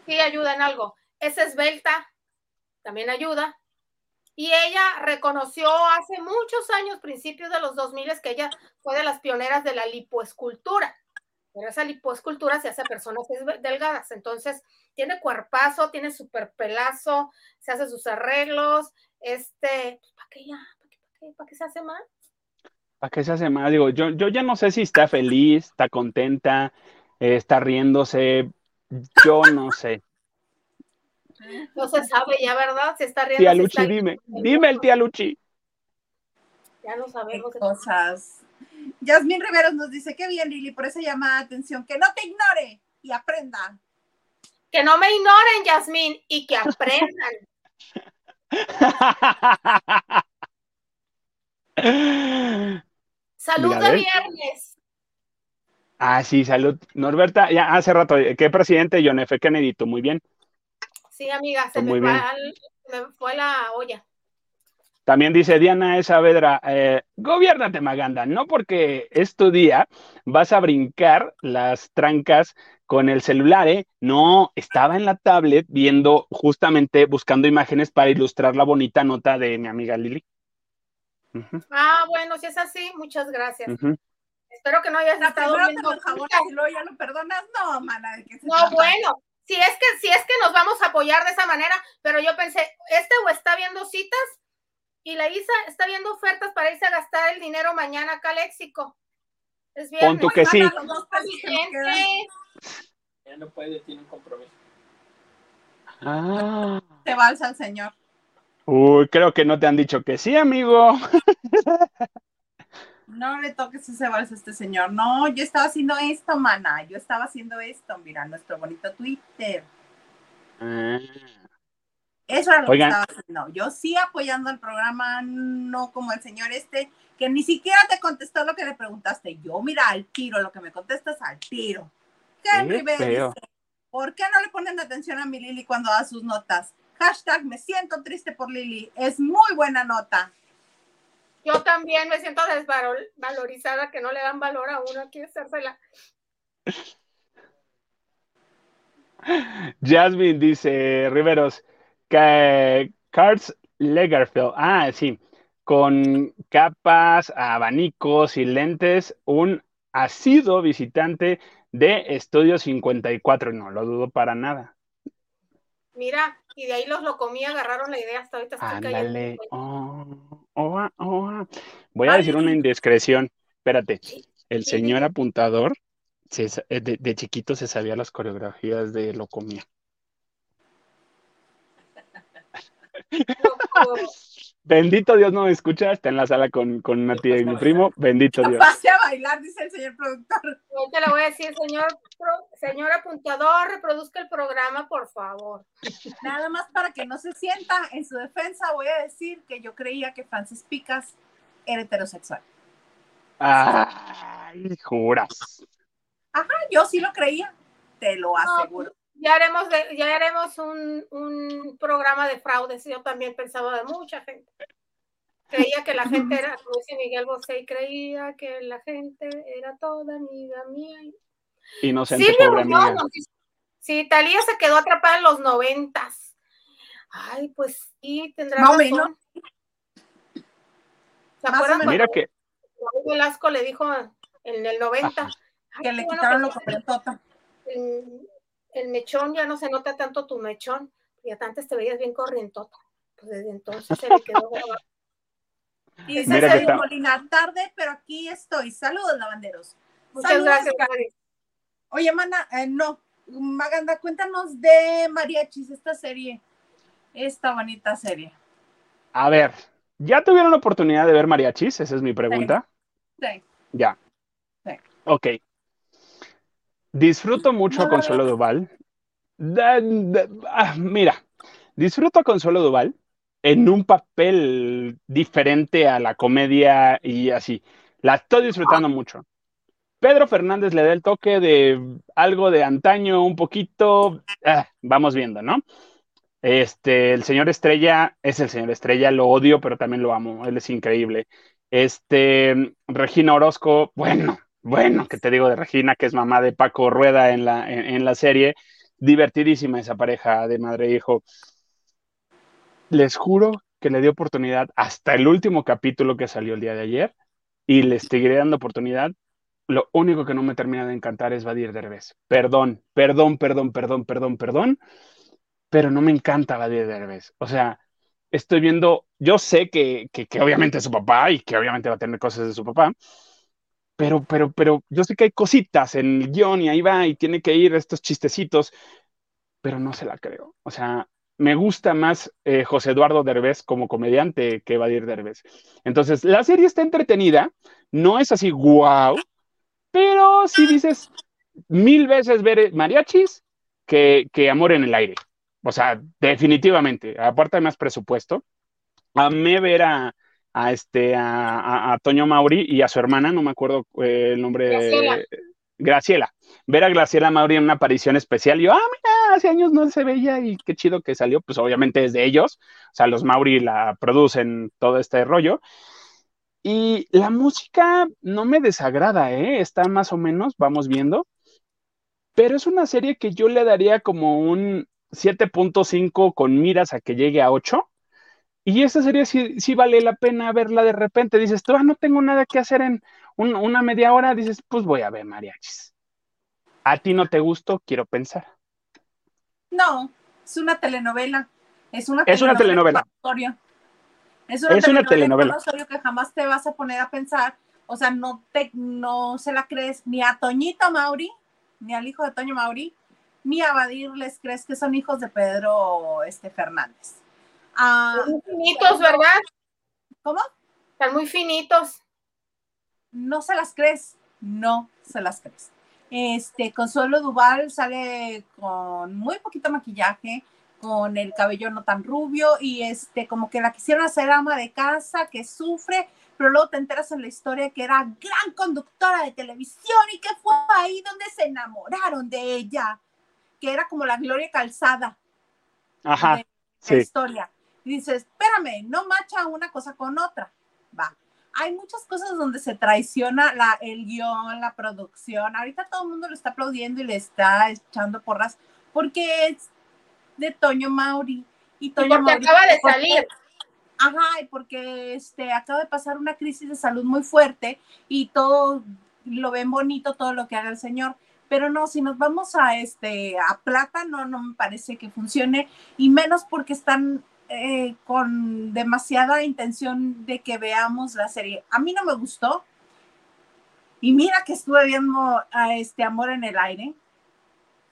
sí ayuda en algo. Es esbelta, también ayuda. Y ella reconoció hace muchos años, principios de los 2000, que ella fue de las pioneras de la lipoescultura. Pero esa lipoescultura se hace a personas delgadas. Entonces, tiene cuerpazo, tiene super pelazo, se hace sus arreglos. Este, ¿para qué ya? ¿Para qué, para qué, para qué se hace mal? ¿Para qué se hace más? Digo, yo, yo ya no sé si está feliz, está contenta, eh, está riéndose, yo no sé. No se sabe ya, ¿verdad? Se está riendo. Tía si Luchi, está- dime, dime el tía Luchi. Ya no qué sabemos. cosas. Yasmín Riveros nos dice, qué bien, Lili, por esa llamada de atención, que no te ignore y aprenda. Que no me ignoren, Yasmín, y que aprendan. Salud Mira, de viernes. ah, sí, salud. Norberta, ya hace rato, eh, ¿qué presidente John F. Kennedy? Tú, muy bien. Sí, amiga, se me, Muy fue bien. al- se me fue la olla. También dice Diana Saavedra, eh, gobiérnate Maganda, no porque es tu día, vas a brincar las trancas con el celular, ¿eh? No, estaba en la tablet viendo, justamente buscando imágenes para ilustrar la bonita nota de mi amiga Lili. Ah, bueno, si es así, muchas gracias. Espero que no hayas La estado viendo. y luego ya lo perdonas. No, mana, de que se No, trata. bueno, si es que, si es que nos vamos a apoyar de esa manera, pero yo pensé, este o está viendo citas y la Isa está viendo ofertas para irse a gastar el dinero mañana acá al léxico. Es bien. Pon tú que sí. Ya no puede, tiene un compromiso. Ah. Se balsa el señor. Uy, creo que no te han dicho que sí, amigo. No le toques ese vals a este señor. No, yo estaba haciendo esto, mana. Yo estaba haciendo esto. Mira, nuestro bonito Twitter. Ah. Eso era lo Oigan. que estaba haciendo. Yo sí apoyando el programa, no como el señor este, que ni siquiera te contestó lo que le preguntaste. Yo, mira, al tiro, lo que me contestas al tiro. Henry dice, ¿por qué no le ponen atención a mi Lili cuando da sus notas? Hashtag, me siento triste por Lili. Es muy buena nota. Yo también me siento desvalorizada que no le dan valor a uno aquí hacérsela. Jasmine dice, Riveros, Cards Lagerfeld, ah, sí, con capas, abanicos y lentes, un asiduo visitante de Estudio 54, no lo dudo para nada. Mira, y de ahí los lo comí, agarraron la idea hasta ahorita. Ándale, oh, oh, oh. Voy a Ay. decir una indiscreción, espérate, el señor apuntador se eh, de, de chiquito se sabía las coreografías de lo Bendito Dios no me escucha, está en la sala con, con una tía y mi primo, bendito Dios. Pase a bailar, dice el señor productor. Ahorita le voy a decir, señor, pro- señor apuntador, reproduzca el programa, por favor. Nada más para que no se sienta en su defensa, voy a decir que yo creía que Francis Picas era heterosexual. Ay, juras. Yo sí lo creía, te lo aseguro. Ya haremos, de- ya haremos un, un programa de fraudes. Yo también pensaba de mucha gente. Creía que la gente era, como dice Miguel Bosé, creía que la gente era toda amiga mía. Inocente Silvia pobre dice, Sí, Talía se quedó atrapada en los noventas. Ay, pues sí, tendrá Más o razón. menos. ¿Se acuerdan. Mira que, Raúl Velasco le dijo en el 90? Ajá. "Ay, Que le bueno quitaron que lo completota. El, mechón ya no se nota tanto tu mechón. Y antes te veías bien corrientota. Pues desde entonces se le quedó grabado. Y dice Mira Sergio Molina, tarde, pero aquí estoy. Saludos, lavanderos. Muchas Saludos, gracias, Mari. Oye, mana, eh, no. Maganda, cuéntanos de Mariachis, esta serie. Esta bonita serie. a ver, ¿ya tuvieron la oportunidad de ver mariachis? Esa es mi pregunta. Sí. Ya. Sí. Ok. Disfruto mucho a Consuelo. Duval. Da- da- ah, mira, disfruto a Consuelo Duval en un papel diferente a la comedia y así. La estoy disfrutando mucho. Pedro Fernández le da el toque de algo de antaño, un poquito. ah, vamos viendo, ¿no? Este, el señor Estrella es el señor Estrella, lo odio, pero también lo amo, él es increíble. Este, Regina Orozco, bueno, bueno, que te digo de Regina, que es mamá de Paco Rueda en la, en, la serie, divertidísima esa pareja de madre e hijo. Les juro que le di oportunidad hasta el último capítulo que salió el día de ayer y les seguiré dando oportunidad. Lo único que no me termina de encantar es Badir Derbez. Perdón, perdón, perdón, perdón, perdón, perdón, pero no me encanta Badir Derbez. O sea, estoy viendo, yo sé que, que, que obviamente es su papá y que obviamente va a tener cosas de su papá, pero, pero, pero yo sé que hay cositas en el guion y ahí va y tiene que ir estos chistecitos, pero no se la creo. O sea, me gusta más eh, José Eduardo Derbez como comediante que Badir Derbez. Entonces, la serie está entretenida, no es así wow, pero si dices mil veces ver mariachis que, que amor en el aire. O sea, definitivamente, aparte de más presupuesto, amé ver a, a este, a, a, a, Toño Mauri y a su hermana, no me acuerdo eh, el nombre. Graciela. Graciela. Ver a Graciela Mauri en una aparición especial, y yo, ah, mira, hace años no se veía y qué chido que salió, pues obviamente es de ellos, o sea, los Mauri la producen todo este rollo. Y la música no me desagrada, ¿eh? Está más o menos, vamos viendo. Pero es una serie que yo le daría como un 7.5 con miras a que llegue a 8. Y esta serie sí, sí, vale la pena verla de repente. Dices, tú, ah, no tengo nada que hacer en un, una media hora. Dices, pues voy a ver mariachis. A ti no te gustó, quiero pensar. No, es una telenovela. Es una Es una telenovela. con Osorio. Es una Es una telenovela, con telenovela. Que jamás te vas a poner a pensar, o sea, no te, no se la crees ni a Toñito Mauri, ni al hijo de Toño Mauri, ni a Badir les crees que son hijos de Pedro este, Fernández. Ah, Muy finitos, ¿verdad? ¿Cómo? Están muy finitos. no se las crees, no se las crees. Este, Consuelo Duval sale con muy poquito maquillaje, con el cabello no tan rubio y este, como que la quisieron hacer ama de casa, que sufre, pero luego te enteras en la historia que era gran conductora de televisión y que fue ahí donde se enamoraron de ella, que era como la Gloria Calzada Ajá, de la sí. historia. Y dices, espérame, no macha una cosa con otra. Va. Hay muchas cosas donde se traiciona la, el guion, la producción. Ahorita todo el mundo lo está aplaudiendo y le está echando porras porque es de Toño Mauri. Y Y Toño porque Mauri- acaba de porque- salir. Ajá, y porque este, acaba de pasar una crisis de salud muy fuerte y todo lo ven bonito, todo lo que haga el señor. Pero no, si nos vamos a este a plata, no, no me parece que funcione, y menos porque están eh, con demasiada intención de que veamos la serie. A mí no me gustó. Y mira que estuve viendo a este Amor en el aire,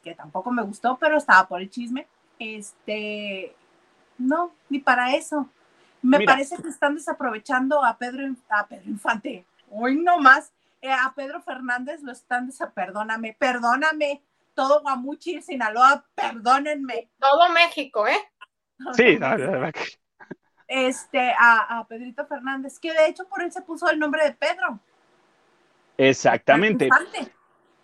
que tampoco me gustó, pero estaba por el chisme. Este, no, ni para eso. Me Mira. parece que están desaprovechando a Pedro, a Pedro Infante. Hoy no más. eh, a Pedro Fernández lo están desa, perdóname, perdóname. Todo Guamuchi, Sinaloa, perdónenme. Todo México, ¿eh? Sí, no, no, no. Este, a, a Pedrito Fernández, que de hecho por él se puso el nombre de Pedro. exactamente.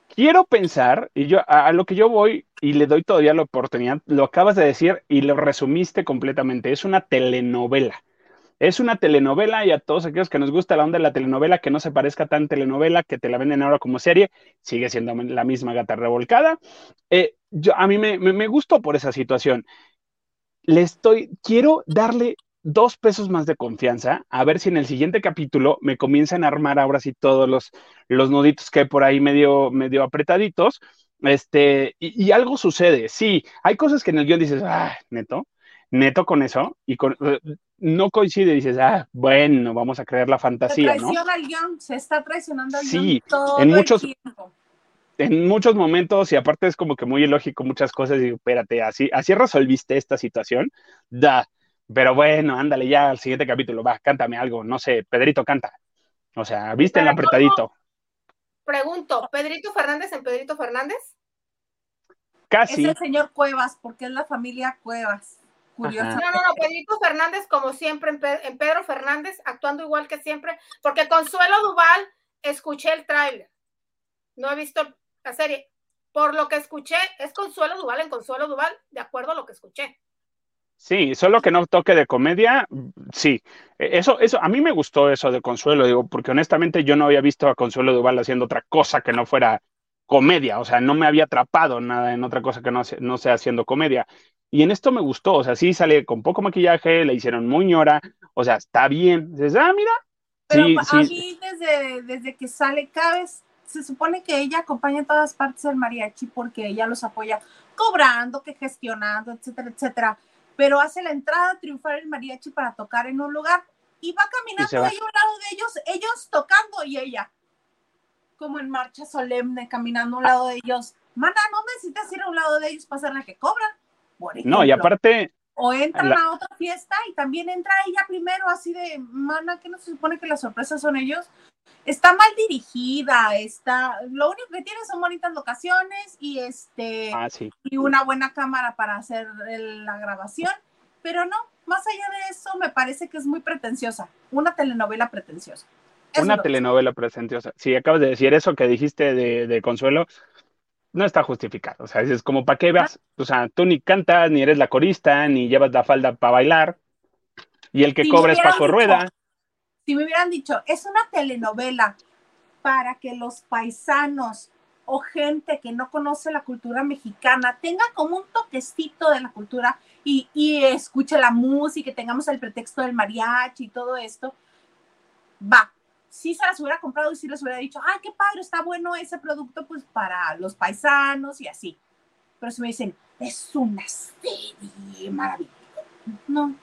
Quiero pensar, y yo a, a lo que yo voy y le doy todavía la oportunidad, lo acabas de decir y lo resumiste completamente, es una telenovela. Es una telenovela y a todos aquellos que nos gusta la onda de la telenovela, que no se parezca tan telenovela, que te la venden ahora como serie, sigue siendo la misma gata revolcada. Eh, yo, a mí me, me, me gustó por esa situación. Le estoy, quiero darle dos pesos más de confianza, a ver si en el siguiente capítulo me comienzan a armar ahora sí todos los, los nuditos que hay por ahí medio, medio apretaditos, este, y, y algo sucede, sí, hay cosas que en el guion dices, ah, neto, neto con eso, y con, eh, no coincide, dices, ah, bueno, vamos a creer la Se fantasía, ¿no? traiciona al guion, se está traicionando al Sí, guion todo en el muchos- tiempo. En muchos momentos, y aparte es como que muy ilógico muchas cosas, y digo, espérate, así, así resolviste esta situación, da, pero bueno, ándale ya al siguiente capítulo, va, cántame algo, no sé, Pedrito canta, o sea, viste el apretadito, Pregunto, ¿Pedrito Fernández en Pedrito Fernández? Es casi, el señor Cuevas, porque es la familia Cuevas. Curioso. Ajá. No, no, no, Pedrito Fernández como siempre, en, Pe- en Pedro Fernández, actuando igual que siempre, porque Consuelo Duval, escuché el tráiler, no he visto la serie, por lo que escuché, es Consuelo Duval en Consuelo Duval, de acuerdo a lo que escuché. Sí, solo que no toque de comedia, sí. E, Eso, eso, a mí me gustó eso de Consuelo, digo, porque honestamente yo no había visto a Consuelo Duval haciendo otra cosa que no fuera comedia, o sea, no me había atrapado nada en otra cosa que no, se- no sea haciendo comedia. Y en esto me gustó, o sea, sí sale con poco maquillaje, le hicieron muy ñora, o sea, está bien. Dices, ah, mira, Pero sí, a sí, mí desde, desde que sale cada vez, se supone que ella acompaña en todas partes del mariachi porque ella los apoya cobrando, que gestionando, etcétera, etcétera. Pero hace la entrada triunfal el mariachi para tocar en un lugar y va Y caminando va. ahí a un lado de ellos, ellos tocando y ella como en marcha solemne caminando a un lado de ellos. Mana, no necesitas ir a un lado de ellos para ser la que cobran. Por no, y aparte, O entran La- a otra fiesta y también entra ella primero, así de, mana, que no se supone que las sorpresas son ellos. Está mal dirigida, está, lo único que tiene son bonitas locaciones y este, ah, sí, y una buena cámara para hacer el- la grabación, pero no, más allá de eso, me parece que es muy pretenciosa, una telenovela pretenciosa. Eso una es telenovela presenciosa. Sí, acabas de decir eso que dijiste de, de Consuelo, no está justificado. O sea, es como para qué vas. O sea, tú ni cantas, ni eres la corista, ni llevas la falda para bailar. Y el que Si cobra es Paco Rueda. Si me hubieran dicho, es una telenovela para que los paisanos o gente que no conoce la cultura mexicana tenga como un toquecito de la cultura y, y escuche la música y tengamos el pretexto del mariachi y todo esto, va. Si se las hubiera comprado y si les hubiera dicho, ay, qué padre, está bueno ese producto, pues para los paisanos y así. Pero si me dicen, es una serie maravillosa. No.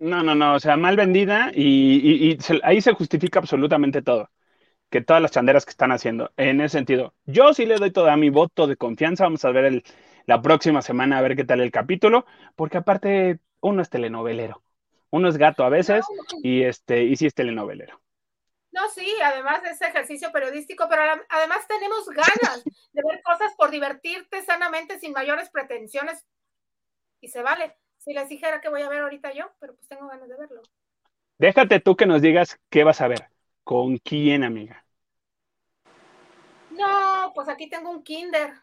No, no, no, o sea, mal vendida y, y se, ahí se justifica absolutamente todo. Que todas las chanderas que están haciendo. En ese sentido, yo sí le doy toda mi voto de confianza. Vamos a ver el, la próxima semana a ver qué tal el capítulo, porque aparte uno es telenovelero. Uno es gato a veces y este y sí es telenovelero. No, sí, además de ese ejercicio periodístico, pero además tenemos ganas de ver cosas por divertirte sanamente sin mayores pretensiones. Y se vale. Si les dijera que voy a ver ahorita yo, pero pues tengo ganas de verlo. Déjate tú que nos digas qué vas a ver. ¿Con quién, amiga? No, pues aquí tengo un kinder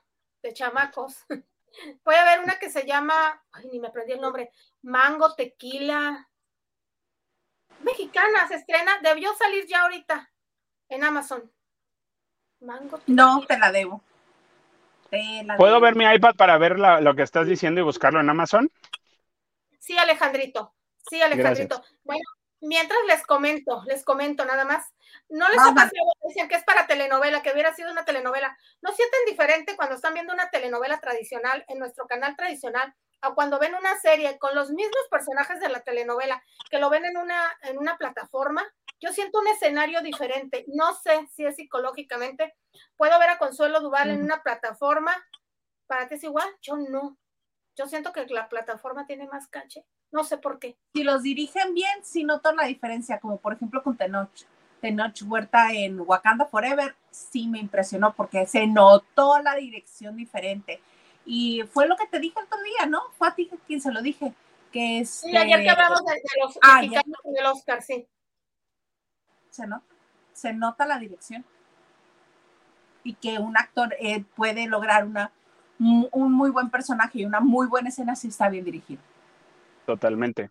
de chamacos. Voy a ver una que se llama, ay, ni me aprendí el nombre, Mango Tequila. Mexicana, se estrena, debió salir ya ahorita en Amazon. Mango Tequila. No, te la debo. ¿Puedo ver mi iPad para ver lo que estás diciendo y buscarlo en Amazon? Sí, Alejandrito. Sí, Alejandrito. Bueno, mientras les comento, les comento nada más. No les ha pasado, decían que es para telenovela, que hubiera sido una telenovela. ¿No sienten diferente cuando están viendo una telenovela tradicional en nuestro canal tradicional a cuando ven una serie con los mismos personajes de la telenovela, que lo ven en una, en una plataforma? Yo siento un escenario diferente. No sé si es psicológicamente. Puedo ver a Consuelo Duval en una plataforma. ¿Para ti es igual? Yo no. Yo siento que la plataforma tiene más caché. No sé por qué. Si los dirigen bien, sí noto la diferencia, como por ejemplo con Tenoch. Tenoch Huerta en Wakanda Forever, sí me impresionó porque se notó la dirección diferente. Y fue lo que te dije el otro día, ¿no? Fue a ti quien se lo dije. Que es, sí, ayer que hablamos de, los ah, mexicanos del Oscar, sí. Se nota, se nota la dirección. Y que un actor eh, puede lograr una un muy buen personaje y una muy buena escena si está bien dirigido. Totalmente.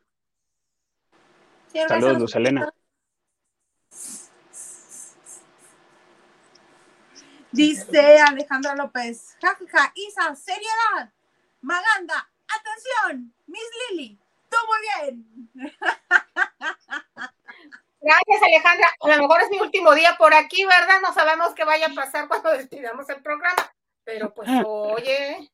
Saludos, Luz Elena. Dice Alejandra López, jajaja, Isa, seriedad, Maganda, atención, Miss Lily, tú muy bien. Gracias, Alejandra. A lo mejor es mi último día por aquí, ¿verdad? No sabemos qué vaya a pasar cuando despidamos el programa. Pero pues, oye.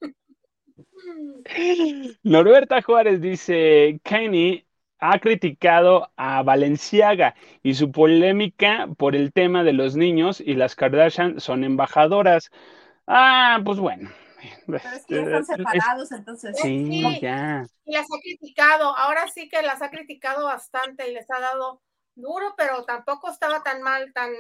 Norberta Juárez dice, Kenny ha criticado a Valenciaga y su polémica por el tema de los niños y las Kardashian son embajadoras. Ah, pues bueno. Pero es que están separados, entonces. Sí, ya. Y las ha criticado, ahora sí que las ha criticado bastante y les ha dado duro, pero tampoco estaba tan mal, tan,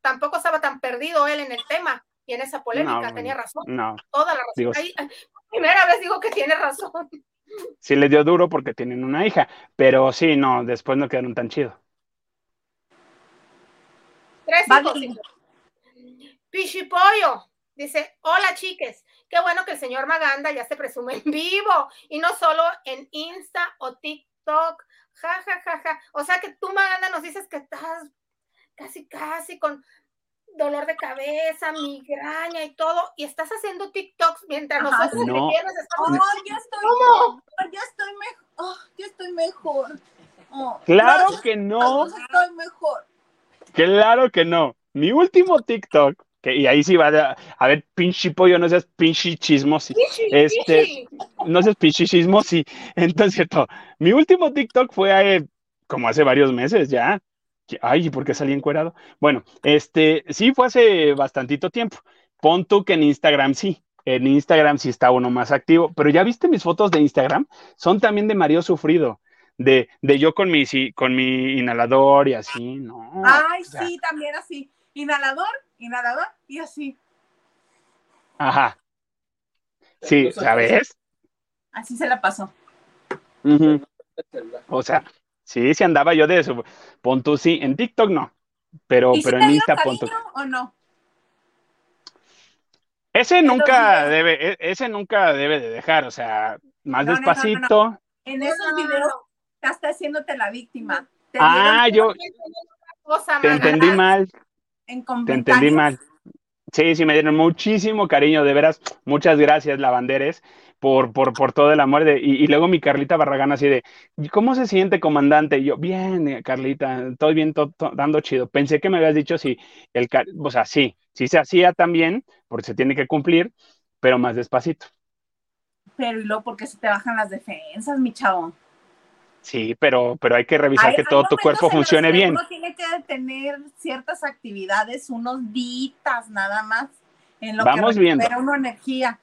tampoco estaba tan perdido él en el tema y en esa polémica tenía razón. No. Toda la razón. primera vez digo que tiene razón. Sí le dio duro porque tienen una hija, pero sí, no, después no quedaron tan chido. Tres hijos. Pichipollo dice, hola chiques, qué bueno que el señor Maganda ya se presume en vivo y no solo en Insta o TikTok. Ja, ja, ja, ja. O sea que tú, Maganda, nos dices que estás casi, casi con dolor de cabeza, migraña y todo, y estás haciendo TikToks mientras nosotros no. estamos... Oh, ya estoy ¿Cómo? ya estoy mejor, oh, ya estoy mejor. Oh, claro que no. Estoy mejor. Claro que no. Mi último TikTok, que, y ahí sí va a, a ver, pinche pollo, no seas pinche chismosi. este, no seas pinche chismosi. Entonces, cierto, mi último TikTok fue eh, como hace varios meses ya. Ay, ¿por qué salí encuerado? Bueno, este, sí fue hace bastantito tiempo. Pon tú que en Instagram sí. En Instagram sí está uno más activo, pero ya viste mis fotos de Instagram, son también de Mario Sufrido, de, de yo con mi, con mi inhalador y así, ¿no? Ay, sí, también así. Inhalador, inhalador y así. Ajá. Sí, ¿sabes? Así se la pasó. O sea, Sí, sí andaba yo de eso. Pon sí, en TikTok no, pero, pero en Insta pon ¿O no? Ese nunca debe, e, ese nunca debe de dejar, o sea, más despacito. en esos videos estás haciéndote la víctima. ah, yo te entendí mal. te entendí mal. Sí, sí, me dieron muchísimo cariño, de veras. Muchas gracias, lavanderes por, por, por todo el amor. De, y, luego mi Carlita Barragán así de, ¿cómo se siente, comandante? Y yo, bien, eh, Carlita, todo bien, todo, dando chido. Pensé que me habías dicho si el, o sea, sí, sí se hacía también, porque se tiene que cumplir, pero más despacito. Pero y luego, ¿por qué se te bajan las defensas, mi chavo? Sí, pero, pero hay que revisar Hay- que todo tu cuerpo funcione bien. Uno tiene que tener ciertas actividades, unos días nada más, en lo Vamos que viendo. uno energía.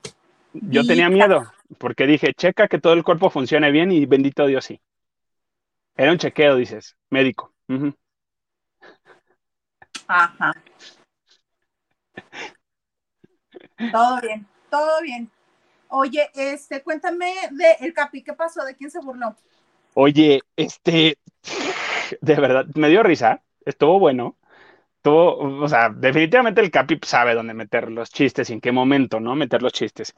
Yo tenía miedo, porque dije, checa que todo el cuerpo funcione bien y bendito Dios sí. Era un chequeo, dices, médico. Ajá. Todo bien, todo bien. Oye, este, cuéntame de el Capi, ¿qué pasó? ¿De quién se burló? Oye, este, de verdad, me dio risa, estuvo bueno. Estuvo, o sea, definitivamente el Capi sabe dónde meter los chistes y en qué momento, ¿no? Meter los chistes.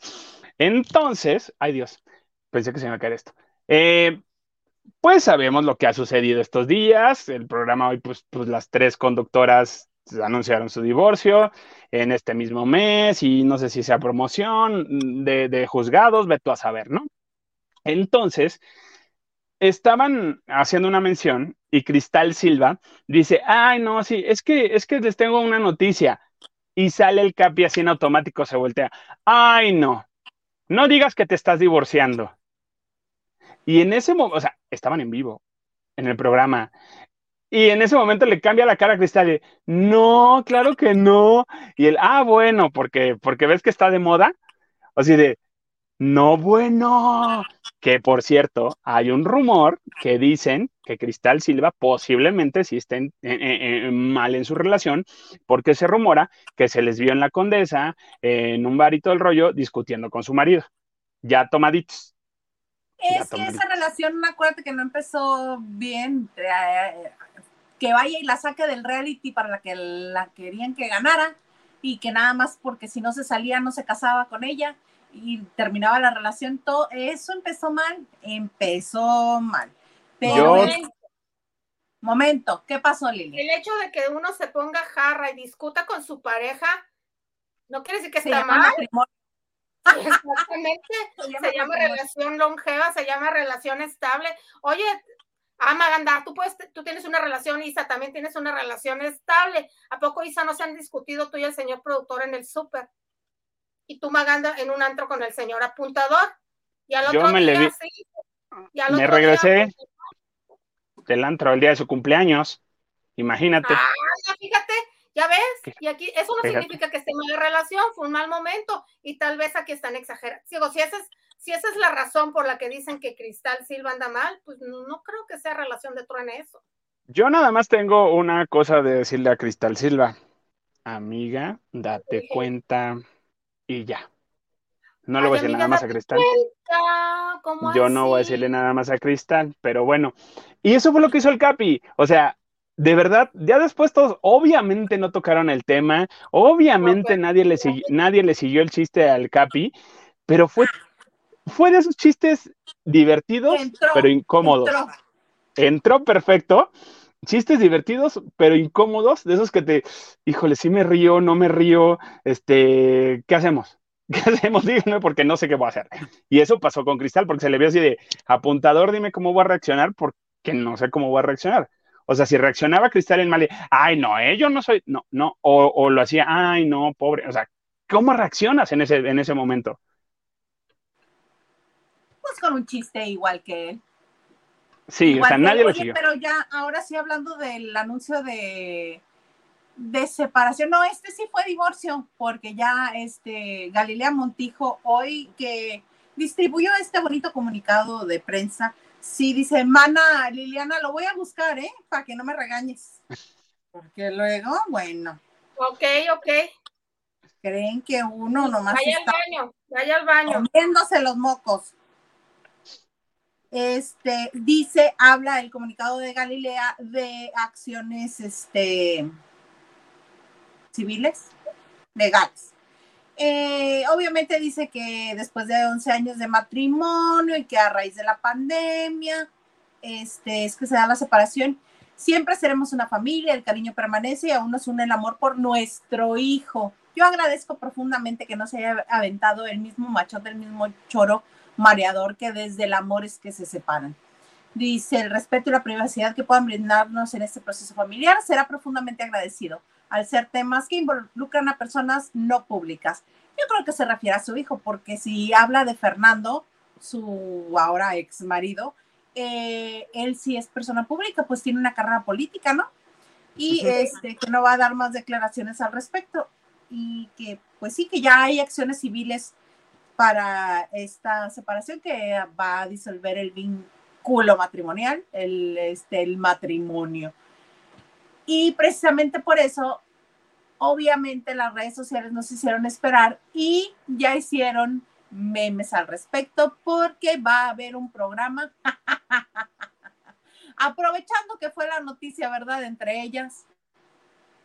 Entonces, ay Dios, pensé que se me iba a caer esto. Eh, pues sabemos lo que ha sucedido estos días. El programa hoy, pues, pues las tres conductoras anunciaron su divorcio en este mismo mes y no sé si sea promoción de, juzgados, ve a saber, ¿no? Entonces, estaban haciendo una mención y Cristal Silva dice, ay, no, sí, es que, es que les tengo una noticia. Y sale el Capi así en automático, se voltea. Ay, no, no digas que te estás divorciando. Y en ese momento, o sea, estaban en vivo, en el programa. Y en ese momento le cambia la cara a Cristal y, no, claro que no. Y él, ah, bueno, porque, porque ves que está de moda. Así de, no, bueno. Que por cierto, hay un rumor que dicen que Cristal Silva posiblemente sí esté en- en- en- mal en su relación, porque se rumora que se les vio en la Condesa, en un bar y todo el rollo, discutiendo con su marido. Ya tomaditos. Ya Es que esa relación, acuérdate que no empezó bien. eh, que vaya y la saque del reality para la que la querían que ganara y que nada más porque si no se salía no se casaba con ella y terminaba la relación, todo eso empezó mal, empezó mal. Pero Yo- momento, ¿qué pasó, Lili? El hecho de que uno se ponga jarra y discuta con su pareja, no quiere decir que Se está llama mal. matrimonio. Exactamente. Se llama Se llama matrimonio. relación longeva, se llama relación estable. Oye, ah, Maganda, tú puedes, tú tienes una relación, Isa, también tienes una relación estable. ¿A poco, Isa, no se han discutido tú y el señor productor en el súper? Y tú, Maganda, en un antro con el señor apuntador. Y al Yo otro me le día, vi- sí. Y al Me otro día, regresé del antro el día de su cumpleaños. Imagínate. Ah, ya fíjate, ya ves, y aquí eso no Fíjate. significa que esté mal la relación, fue un mal momento y tal vez aquí están exagerando. Digo, si esa es, si esa es la razón por la que dicen que Cristal Silva anda mal, pues no, no creo que sea relación de truene eso. Yo nada más tengo una cosa de decirle a Cristal Silva. Amiga, date cuenta y ya. No le voy a decir nada más a Cristal. Ah, ¿cómo Yo no voy a decirle nada más a Cristal, pero bueno. Y eso fue lo que hizo el Capi. O sea, de verdad, ya después todos, obviamente no tocaron el tema, obviamente nadie le siguió, nadie le siguió el chiste al Capi, pero fue, fue de esos chistes divertidos, Entró, pero incómodos. Entró. Entró perfecto. Chistes divertidos, pero incómodos, de esos que te, híjole, sí me río, no me río, este, ¿qué hacemos? ¿Qué hacemos? Díganme porque no sé qué voy a hacer. Y eso pasó con Cristal, porque se le vio así de, apuntador, dime cómo voy a reaccionar, porque no sé cómo voy a reaccionar. O sea, si reaccionaba Cristal en mal, ay, no, eh, yo no soy, no, no, o, o lo hacía, ay, no, pobre, o sea, ¿cómo reaccionas en ese, en ese momento? Pues con un chiste igual que él. Sí, Igual o sea, nadie lo siguió. Pero ya, ahora sí hablando del anuncio de, de separación, no, este sí fue divorcio, porque ya este Galilea Montijo hoy que distribuyó este bonito comunicado de prensa, sí dice, mana, Liliana, lo voy a buscar, ¿eh? Para que no me regañes. Porque luego, bueno, Ok, ok. creen que uno nomás Vaya al baño, vaya al baño. comiéndose los mocos. Este dice, habla el comunicado de Galilea de acciones este, civiles, legales. Eh, obviamente dice que después de 11 años de matrimonio y que a raíz de la pandemia, este, es que se da la separación. Siempre seremos una familia, el cariño permanece y aún nos une el amor por nuestro hijo. Yo agradezco profundamente que no se haya aventado el mismo machote, el mismo choro mareador que desde el amor es que se separan. Dice, el respeto y la privacidad que puedan brindarnos en este proceso familiar será profundamente agradecido al ser temas que involucran a personas no públicas. Yo creo que se refiere a su hijo, porque si habla de Fernando, su ahora ex marido, eh, él sí es persona pública, pues tiene una carrera política, ¿no? Y este, que no va a dar más declaraciones al respecto. Y que, pues sí, que ya hay acciones civiles para esta separación que va a disolver el vínculo matrimonial, el, este, el matrimonio. Y precisamente por eso, obviamente las redes sociales nos hicieron esperar y ya hicieron memes al respecto porque va a haber un programa. Aprovechando que fue la noticia, ¿verdad? Entre ellas.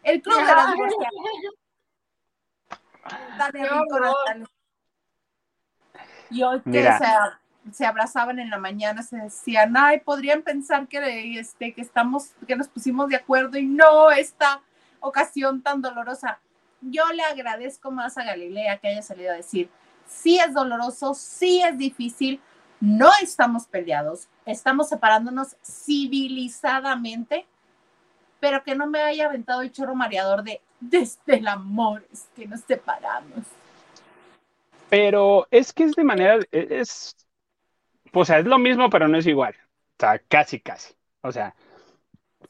El Club de las Y hoy que se, se, abrazaban en la mañana, se decían, ay, podrían pensar que, este, que estamos, que nos pusimos de acuerdo y no esta ocasión tan dolorosa. Yo le agradezco más a Galilea que haya salido a decir, sí es doloroso, sí es difícil, no estamos peleados, estamos separándonos civilizadamente, pero que no me haya aventado el choro mareador de desde el amor es que nos separamos. Pero es que es de manera, es, o sea, es lo mismo, pero no es igual. O sea, casi, casi. O sea,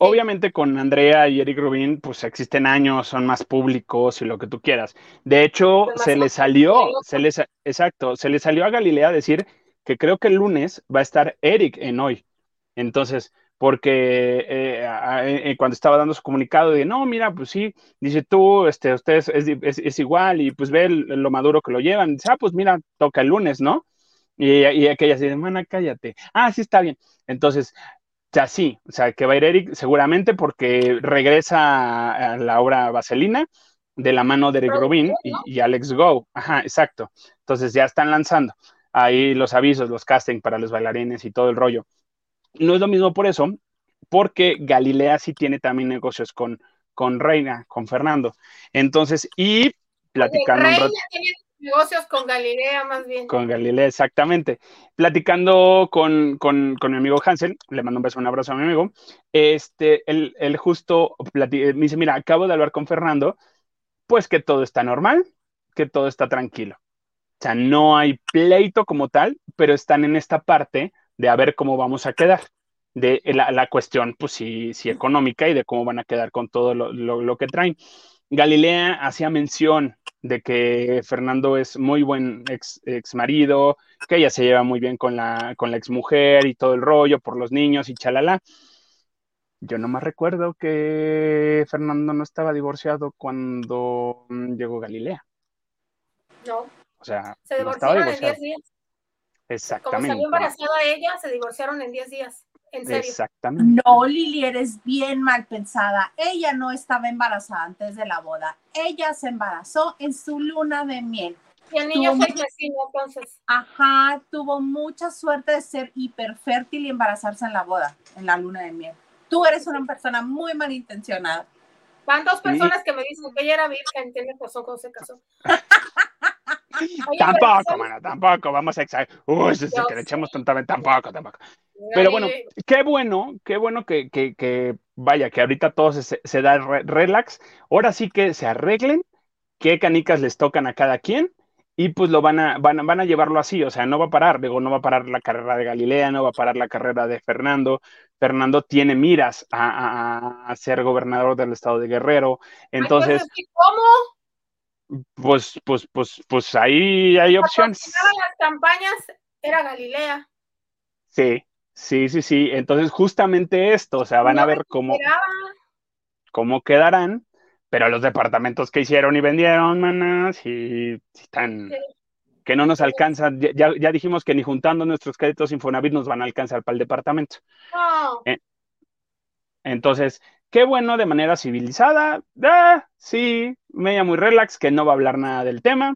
Obviamente con Andrea y Eric Rubin, pues existen años, son más públicos y lo que tú quieras. De hecho, se le salió, se les, exacto, se le salió a Galilea decir que creo que el lunes va a estar Eric en hoy. Entonces, porque eh, eh, cuando estaba dando su comunicado de, no, mira, pues sí, dice tú, este, ustedes es, igual y pues ve lo maduro que lo llevan. Dice, ah, pues mira, toca el lunes, ¿no? Y, y aquella dice, mana, cállate. Ah, sí, está bien. Entonces, sea, sí, o sea, que va a ir Eric seguramente porque regresa a la obra Vaselina de la mano de Eric Rubin y, Alex Go. Ajá, exacto. Entonces ya están lanzando ahí los avisos, los casting para los bailarines y todo el rollo. No es lo mismo por eso, porque Galilea sí tiene también negocios con, con Reina, con Fernando. Entonces, y platicando. Reina tiene Negocios con Galilea, más bien. Con Galilea, exactamente. Platicando con, con, con, mi amigo Hansen, le mando un beso, un abrazo a mi amigo. Este, él, él justo me dice: Mira, acabo de hablar con Fernando, pues que todo está normal, que todo está tranquilo. O sea, no hay pleito como tal, pero están en esta parte de a ver cómo vamos a quedar. De la, la cuestión, pues sí, sí, económica y de cómo van a quedar con todo lo, lo, lo que traen. Galilea hacía mención de que Fernando es muy buen ex, ex, marido, que ella se lleva muy bien con la, con la ex mujer y todo el rollo por los niños y chalala. Yo no más recuerdo que Fernando no estaba divorciado cuando mm, llegó Galilea. No. O sea, se divorciaron en 10 días. Exactamente. Como salió embarazada ella, se divorciaron en 10 días. ¿En serio? Exactamente. No, Lili, eres bien mal pensada. Ella no estaba embarazada antes de la boda. Ella se embarazó en su luna de miel. Y el niño fue vecino, entonces. Ajá, tuvo mucha suerte de ser hiperfértil y embarazarse en la boda, en la luna de miel. Tú eres una persona muy malintencionada. Van dos personas que me dicen que ella era virgen, tiene razón cuando se casó. Tampoco, mano, tampoco, vamos a exagerar. Uy, si que le echemos tontamente, tampoco, tampoco. Pero bueno, qué bueno, qué bueno que, que, que vaya, que ahorita todo se, se da relax. Ahora sí que se arreglen qué canicas les tocan a cada quien y pues lo van a, van, van a llevarlo así, o sea, no va a parar, digo, no va a parar la carrera de Galilea, no va a parar la carrera de Fernando. Fernando tiene miras a, a, a ser gobernador del estado de Guerrero. Entonces, ¿cómo? Pues, pues, pues, pues ahí hay opciones. las campañas era Galilea. Sí, Sí, sí, sí. Entonces, justamente esto, o sea, van a ver cómo, cómo quedarán, pero los departamentos que hicieron y vendieron, manas, y, están, que no nos alcanzan, ya, ya, dijimos que ni juntando nuestros créditos Infonavit nos van a alcanzar para el departamento. No. Eh, entonces, qué bueno de manera civilizada, ah, sí, media muy relax, que no va a hablar nada del tema.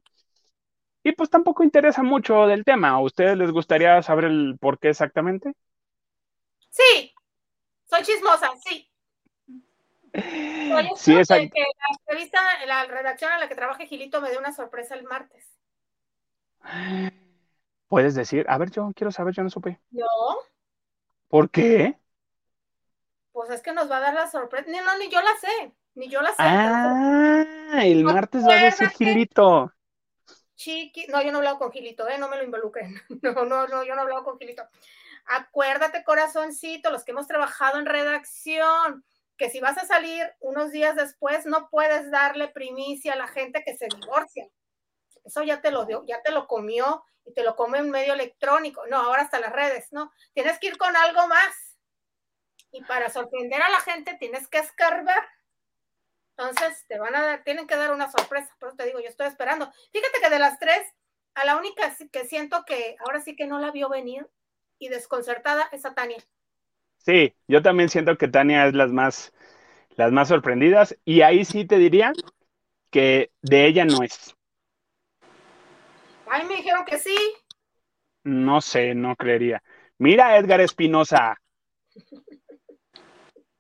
Y pues tampoco interesa mucho del tema. ¿A ustedes les gustaría saber el por qué exactamente? Sí, soy chismosa, sí. sí, es que, la entrevista, la redacción a la que trabaja Gilito me dio una sorpresa el martes. Puedes decir, a ver, yo quiero saber, yo no supe. No. ¿Por qué? Pues es que nos va a dar la sorpresa. No, no, ni yo la sé, ni yo la sé. Ah, el martes va a decir Gilito. Chiqui, no, yo no he hablado con Gilito, ¿eh? no me lo involucren. No, no, no, yo no he hablado con Gilito. Acuérdate, corazoncito, los que hemos trabajado en redacción, que si vas a salir unos días después, no puedes darle primicia a la gente que se divorcia. Eso ya te lo dio, ya te lo comió y te lo come en medio electrónico. No, ahora hasta las redes, ¿no? Tienes que ir con algo más. Y para sorprender a la gente tienes que escarbar. Entonces te van a dar, tienen que dar una sorpresa. Por eso te digo, yo estoy esperando. Fíjate que de las tres, a la única que siento que ahora sí que no la vio venir y desconcertada es a Tania. Sí, yo también siento que Tania es las más, las más sorprendidas. Y ahí sí te diría que de ella no es. Ay, me dijeron que sí. No sé, no creería. Mira, Edgar Espinosa.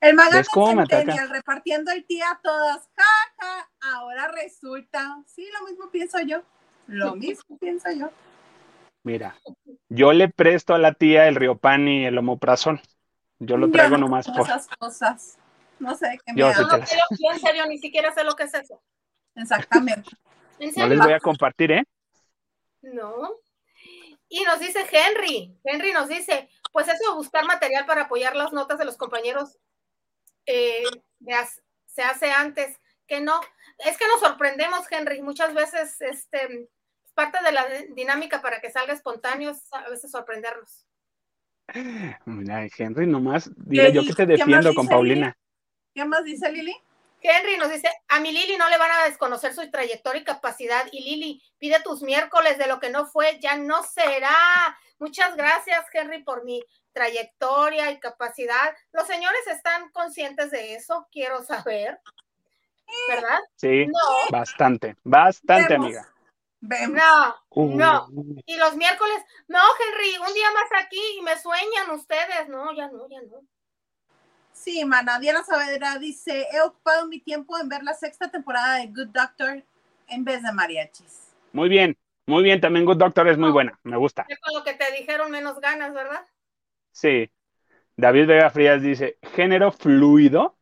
El magazine ¿Ves cómo me ataca? Centennial repartiendo el tía a todas. Ja, ja. Ahora resulta. Sí, lo mismo pienso yo. Lo mismo pienso yo. Mira, yo le presto a la tía el Riopan y el Omoprazol. Yo lo Yo traigo no nomás por. esas cosas. No sé de qué me Yo sí hablas. No, las- pero yo en serio ni siquiera sé lo que es eso. Exactamente. ¿En No les voy a compartir, ¿eh? No. Y nos dice Henry, Henry nos dice, pues eso de buscar material para apoyar las notas de los compañeros eh, se hace antes, que no. Es que nos sorprendemos, Henry, muchas veces este, es parte de la di- dinámica para que salga espontáneo, es a veces sorprendernos. Mira, Henry, nomás. Mira, yo ¿Y que te defiendo con Paulina. ¿Qué más dice Lili? Henry nos dice, a mi Lili no le van a desconocer su trayectoria y capacidad. Y Lili, pide tus miércoles de lo que no fue, ya no será. Muchas gracias, Henry, por mi trayectoria y capacidad. Los señores están conscientes de eso, quiero saber. ¿Verdad? Sí, No, bastante, bastante, Vemos. amiga. Vemos. no, Uh, no. Y los miércoles, no, Henry, un día más aquí y me sueñan ustedes. No, ya no, ya no. Sí, mana. Diana Saavedra dice: He ocupado mi tiempo en ver la sexta temporada de Good Doctor en vez de mariachis. Muy bien, muy bien. También Good Doctor es muy buena, me gusta. Con lo que te dijeron menos ganas, ¿verdad? Sí. David Vega Frías dice: género fluido.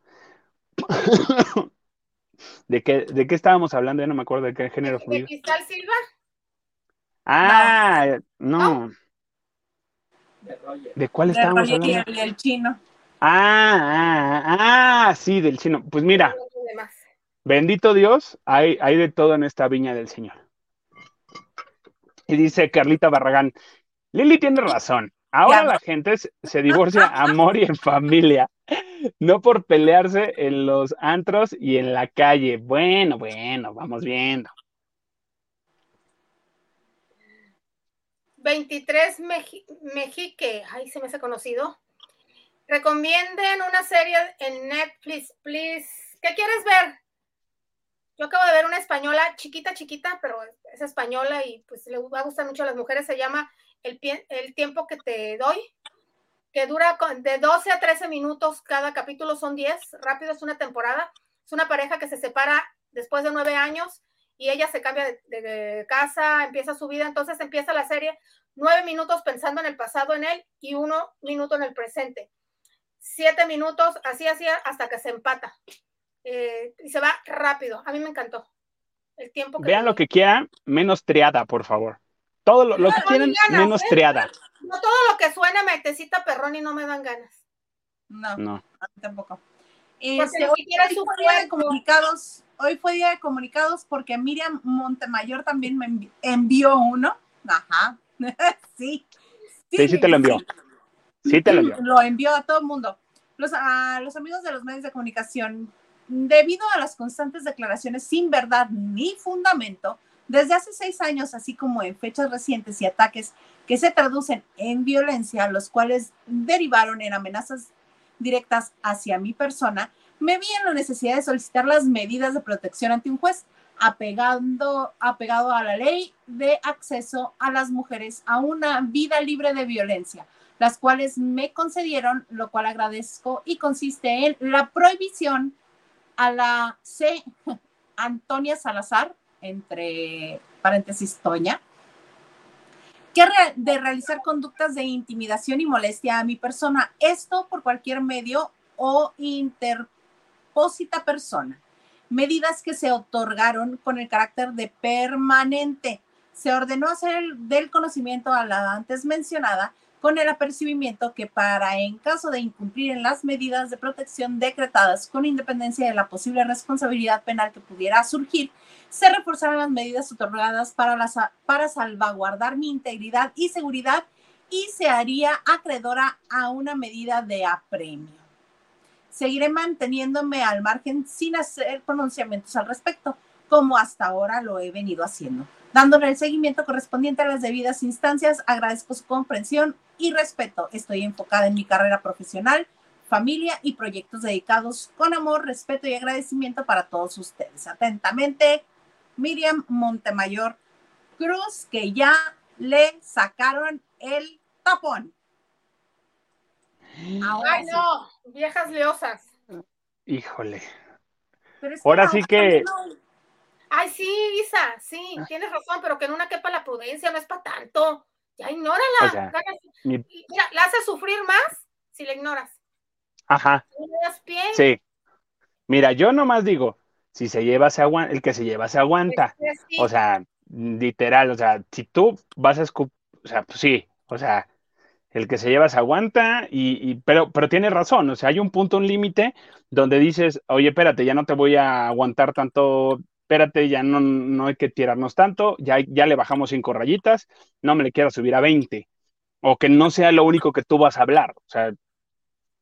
¿De qué, ¿De qué estábamos hablando? Ya no me acuerdo de qué género ¿De fluido. Cristal Silva? Ah, no. De Roger. ¿De cuál De estábamos Roger hablando? el, y el chino. Ah, ah, ah, sí, del chino. Pues mira, bendito Dios, hay, hay de todo en esta viña del Señor. Y dice Carlita Barragán, Lili tiene razón. Ahora la gente se, divorcia amor y en familia, no por pelearse en los antros y en la calle. Bueno, bueno, vamos viendo. 23 Meji- Mexique, ay, se me hace conocido. Recomienden una serie en Netflix, please. ¿Qué quieres ver? Yo acabo de ver una española, chiquita, chiquita, pero es- es española y pues le va a gustar mucho a las mujeres. Se llama El, Pie- el tiempo que te doy, que dura con- de 12 a 13 minutos cada capítulo, son 10. Rápido es una temporada. Es una pareja que se separa después de nueve años y ella se cambia de, de casa, empieza su vida. Entonces empieza la serie nueve minutos pensando en el pasado en él y uno minuto en el presente. Siete minutos, así, así, hasta que se empata. Eh, y se va rápido. A mí me encantó. El tiempo que Vean lo que quieran, menos triada, por favor. Todo lo, lo que No, ni ganas, menos ¿eh? triada. No todo lo que suena metecita perrón y no me dan ganas. No, No. a mí tampoco. Este, hoy, hoy su fue día de comunicados. Hoy fue día de comunicados porque Miriam Montemayor también me envi- envió uno. Ajá. sí. Sí, sí te lo envió. Sí te lo envió. Lo envió a todo el mundo. Los, a los amigos de los medios de comunicación, debido a las constantes declaraciones sin verdad ni fundamento, desde hace seis años, así como en fechas recientes y ataques que se traducen en violencia, los cuales derivaron en amenazas directas hacia mi persona, me vi en la necesidad de solicitar las medidas de protección ante un juez, apegando, apegado a la ley de acceso a las mujeres a una vida libre de violencia, las cuales me concedieron, lo cual agradezco, y consiste en la prohibición a la C. Antonia Salazar, entre paréntesis Toña, que de realizar conductas de intimidación y molestia a mi persona, esto por cualquier medio o interpósita persona. Medidas que se otorgaron con el carácter de permanente, se ordenó hacer del conocimiento a la antes mencionada con el apercibimiento que para en caso de incumplir en las medidas de protección decretadas con independencia de la posible responsabilidad penal que pudiera surgir, se reforzaran las medidas otorgadas para, para salvaguardar mi integridad y seguridad y se haría acreedora a una medida de apremio. Seguiré manteniéndome al margen sin hacer pronunciamientos al respecto, como hasta ahora lo he venido haciendo. Dándole el seguimiento correspondiente a las debidas instancias, agradezco su comprensión y respeto. Estoy enfocada en mi carrera profesional, familia y proyectos dedicados con amor, respeto y agradecimiento para todos ustedes. Atentamente, Miriam Montemayor Cruz, que ya le sacaron el tapón. Ay, no, viejas leosas. Híjole. Ahora sí que... Ay, sí, Isa, sí, ah. tienes razón, pero que en una quepa la prudencia no es para tanto. Ya ignórala. Mira, la hace sufrir más si la ignoras. Ajá. Sí. Mira, yo nomás digo, si se lleva, se aguanta, el que se lleva, se aguanta. Pues, pues, o sea, literal, o sea, si tú vas a escupir, o sea, pues sí, o sea, el que se lleva se aguanta, y, pero, pero tienes razón, o sea, hay un punto, un límite donde dices, oye, espérate, ya no te voy a aguantar tanto, espérate, ya no, no hay que tirarnos tanto, ya, ya le bajamos cinco rayitas, no me le quiero subir a 20, o que no sea lo único que tú vas a hablar, o sea,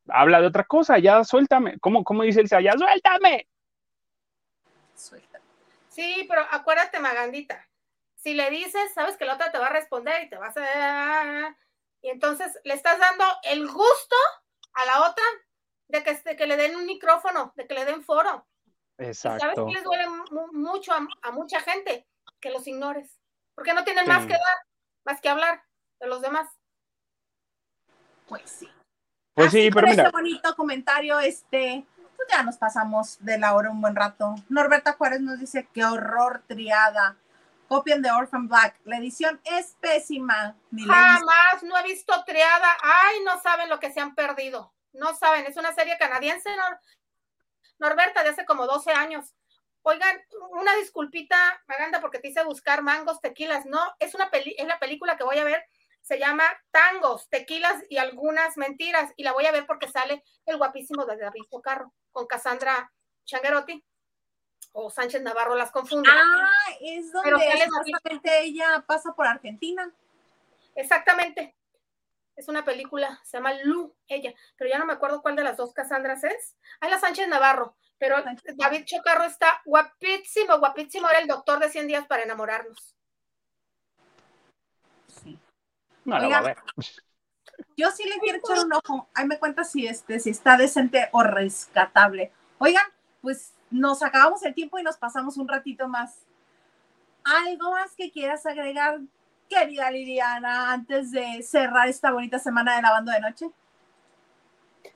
habla de otra cosa, ya suéltame, ¿cómo, cómo dice el ya suéltame? Suéltame. Sí, pero acuérdate, Magandita, si le dices, sabes que la otra te va a responder y te vas a y entonces le estás dando el gusto a la otra de que, que le den un micrófono, de que le den foro. Exacto. ¿Sabes qué les duele mucho a, mucha gente? Que los ignores. Porque no tienen más que dar, más que hablar de los demás. Pues sí. Pues sí, pero mira. Este bonito comentario, este, ya nos pasamos de la hora un buen rato. Norberta Juárez nos dice, qué horror triada Copien de Orphan Black. La edición es pésima. Jamás, no he visto triada. Ay, no saben lo que se han perdido. No saben, es una serie canadiense, Norberta, de hace como 12 años. Oigan, una disculpita, Maganda, porque te hice buscar mangos, tequilas. No, es, una peli es la película que voy a ver. Se llama Tangos, Tequilas y algunas mentiras. Y la voy a ver porque sale el guapísimo de David Carro con Cassandra Changuerotti o Sánchez Navarro las confunde. Ah, es donde ella pasa por Argentina. Exactamente. Es una película, se llama Lu, ella, pero ya no me acuerdo cuál de las dos Casandras es. Hay la Sánchez Navarro, pero David Chocarro está guapísimo, guapísimo, era el doctor de 100 días para enamorarnos. Sí. Yo sí le quiero echar un ojo. Ahí me cuenta si este, si está decente o rescatable. Oigan, pues nos acabamos el tiempo y nos pasamos un ratito más. ¿Algo más que quieras agregar, querida Liliana, antes de cerrar esta bonita semana de lavando de noche?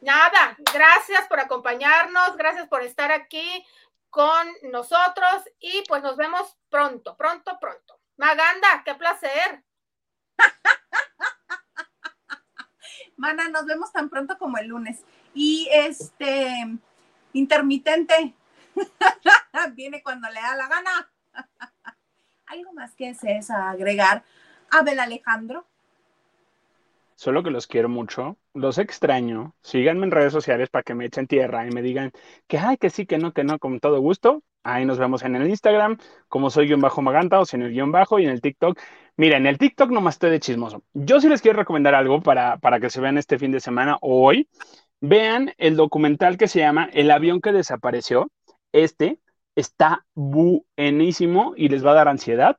Nada, gracias por acompañarnos, gracias por estar aquí con nosotros y pues nos vemos pronto, pronto, pronto. Maganda, qué placer. Mana, nos vemos tan pronto como el lunes. Y este, intermitente, Viene cuando le da la gana. ¿Algo más que desees agregar? Abel Alejandro. Solo que los quiero mucho, los extraño. Síganme en redes sociales para que me echen tierra y me digan que ay, que sí, que no, que no, con todo gusto. Ahí nos vemos en el Instagram, como soy guion bajo maganta o sin el guion bajo y en el TikTok. Mira, en el TikTok nomás estoy de chismoso. Yo sí les quiero recomendar algo para, para que se vean este fin de semana hoy. Vean el documental que se llama El avión que desapareció. Este está buenísimo y les va a dar ansiedad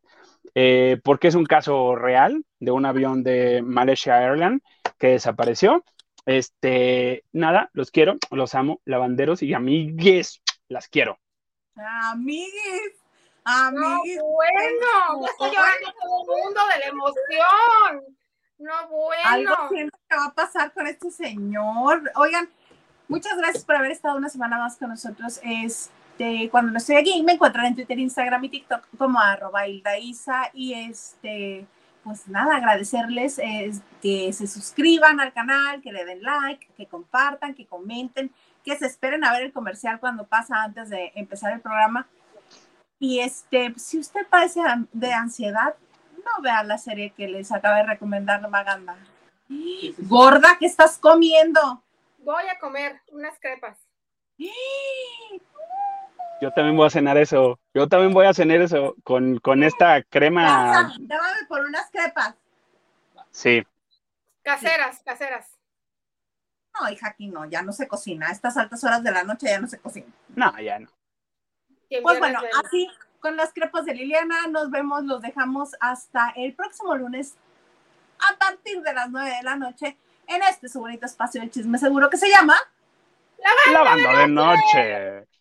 eh, porque es un caso real de un avión de Malaysia Airlines que desapareció. Este, nada, los quiero, los amo, lavanderos y amigues, las quiero. Amigues, amigues. No, bueno, estoy llorando todo el mundo de la emoción. No, bueno. Algo siento que va a pasar con este señor. Oigan, muchas gracias por haber estado una semana más con nosotros. Es este, cuando no estoy aquí, me encuentran en Twitter, Instagram y TikTok como arroba Isa y este, pues nada, agradecerles que se suscriban al canal, que le den like, que compartan, que comenten, que se esperen a ver el comercial cuando pasa antes de empezar el programa. Y este, si usted padece de ansiedad, no vean la serie que les acaba de recomendar Maganda. Gorda, ¿qué estás comiendo? Voy a comer unas crepas. Yo también voy a cenar eso. Yo también voy a cenar eso con, con esta crema. Llámame por unas crepas. Sí. Caseras, caseras. No, hija, aquí no, ya no se cocina. A estas altas horas de la noche ya no se cocina. No, ya no. Pues bueno, así con las crepas de Liliana nos vemos, los dejamos hasta el próximo lunes a partir de las 9 de la noche en este su bonito espacio de chisme seguro que se llama Lavando de noche.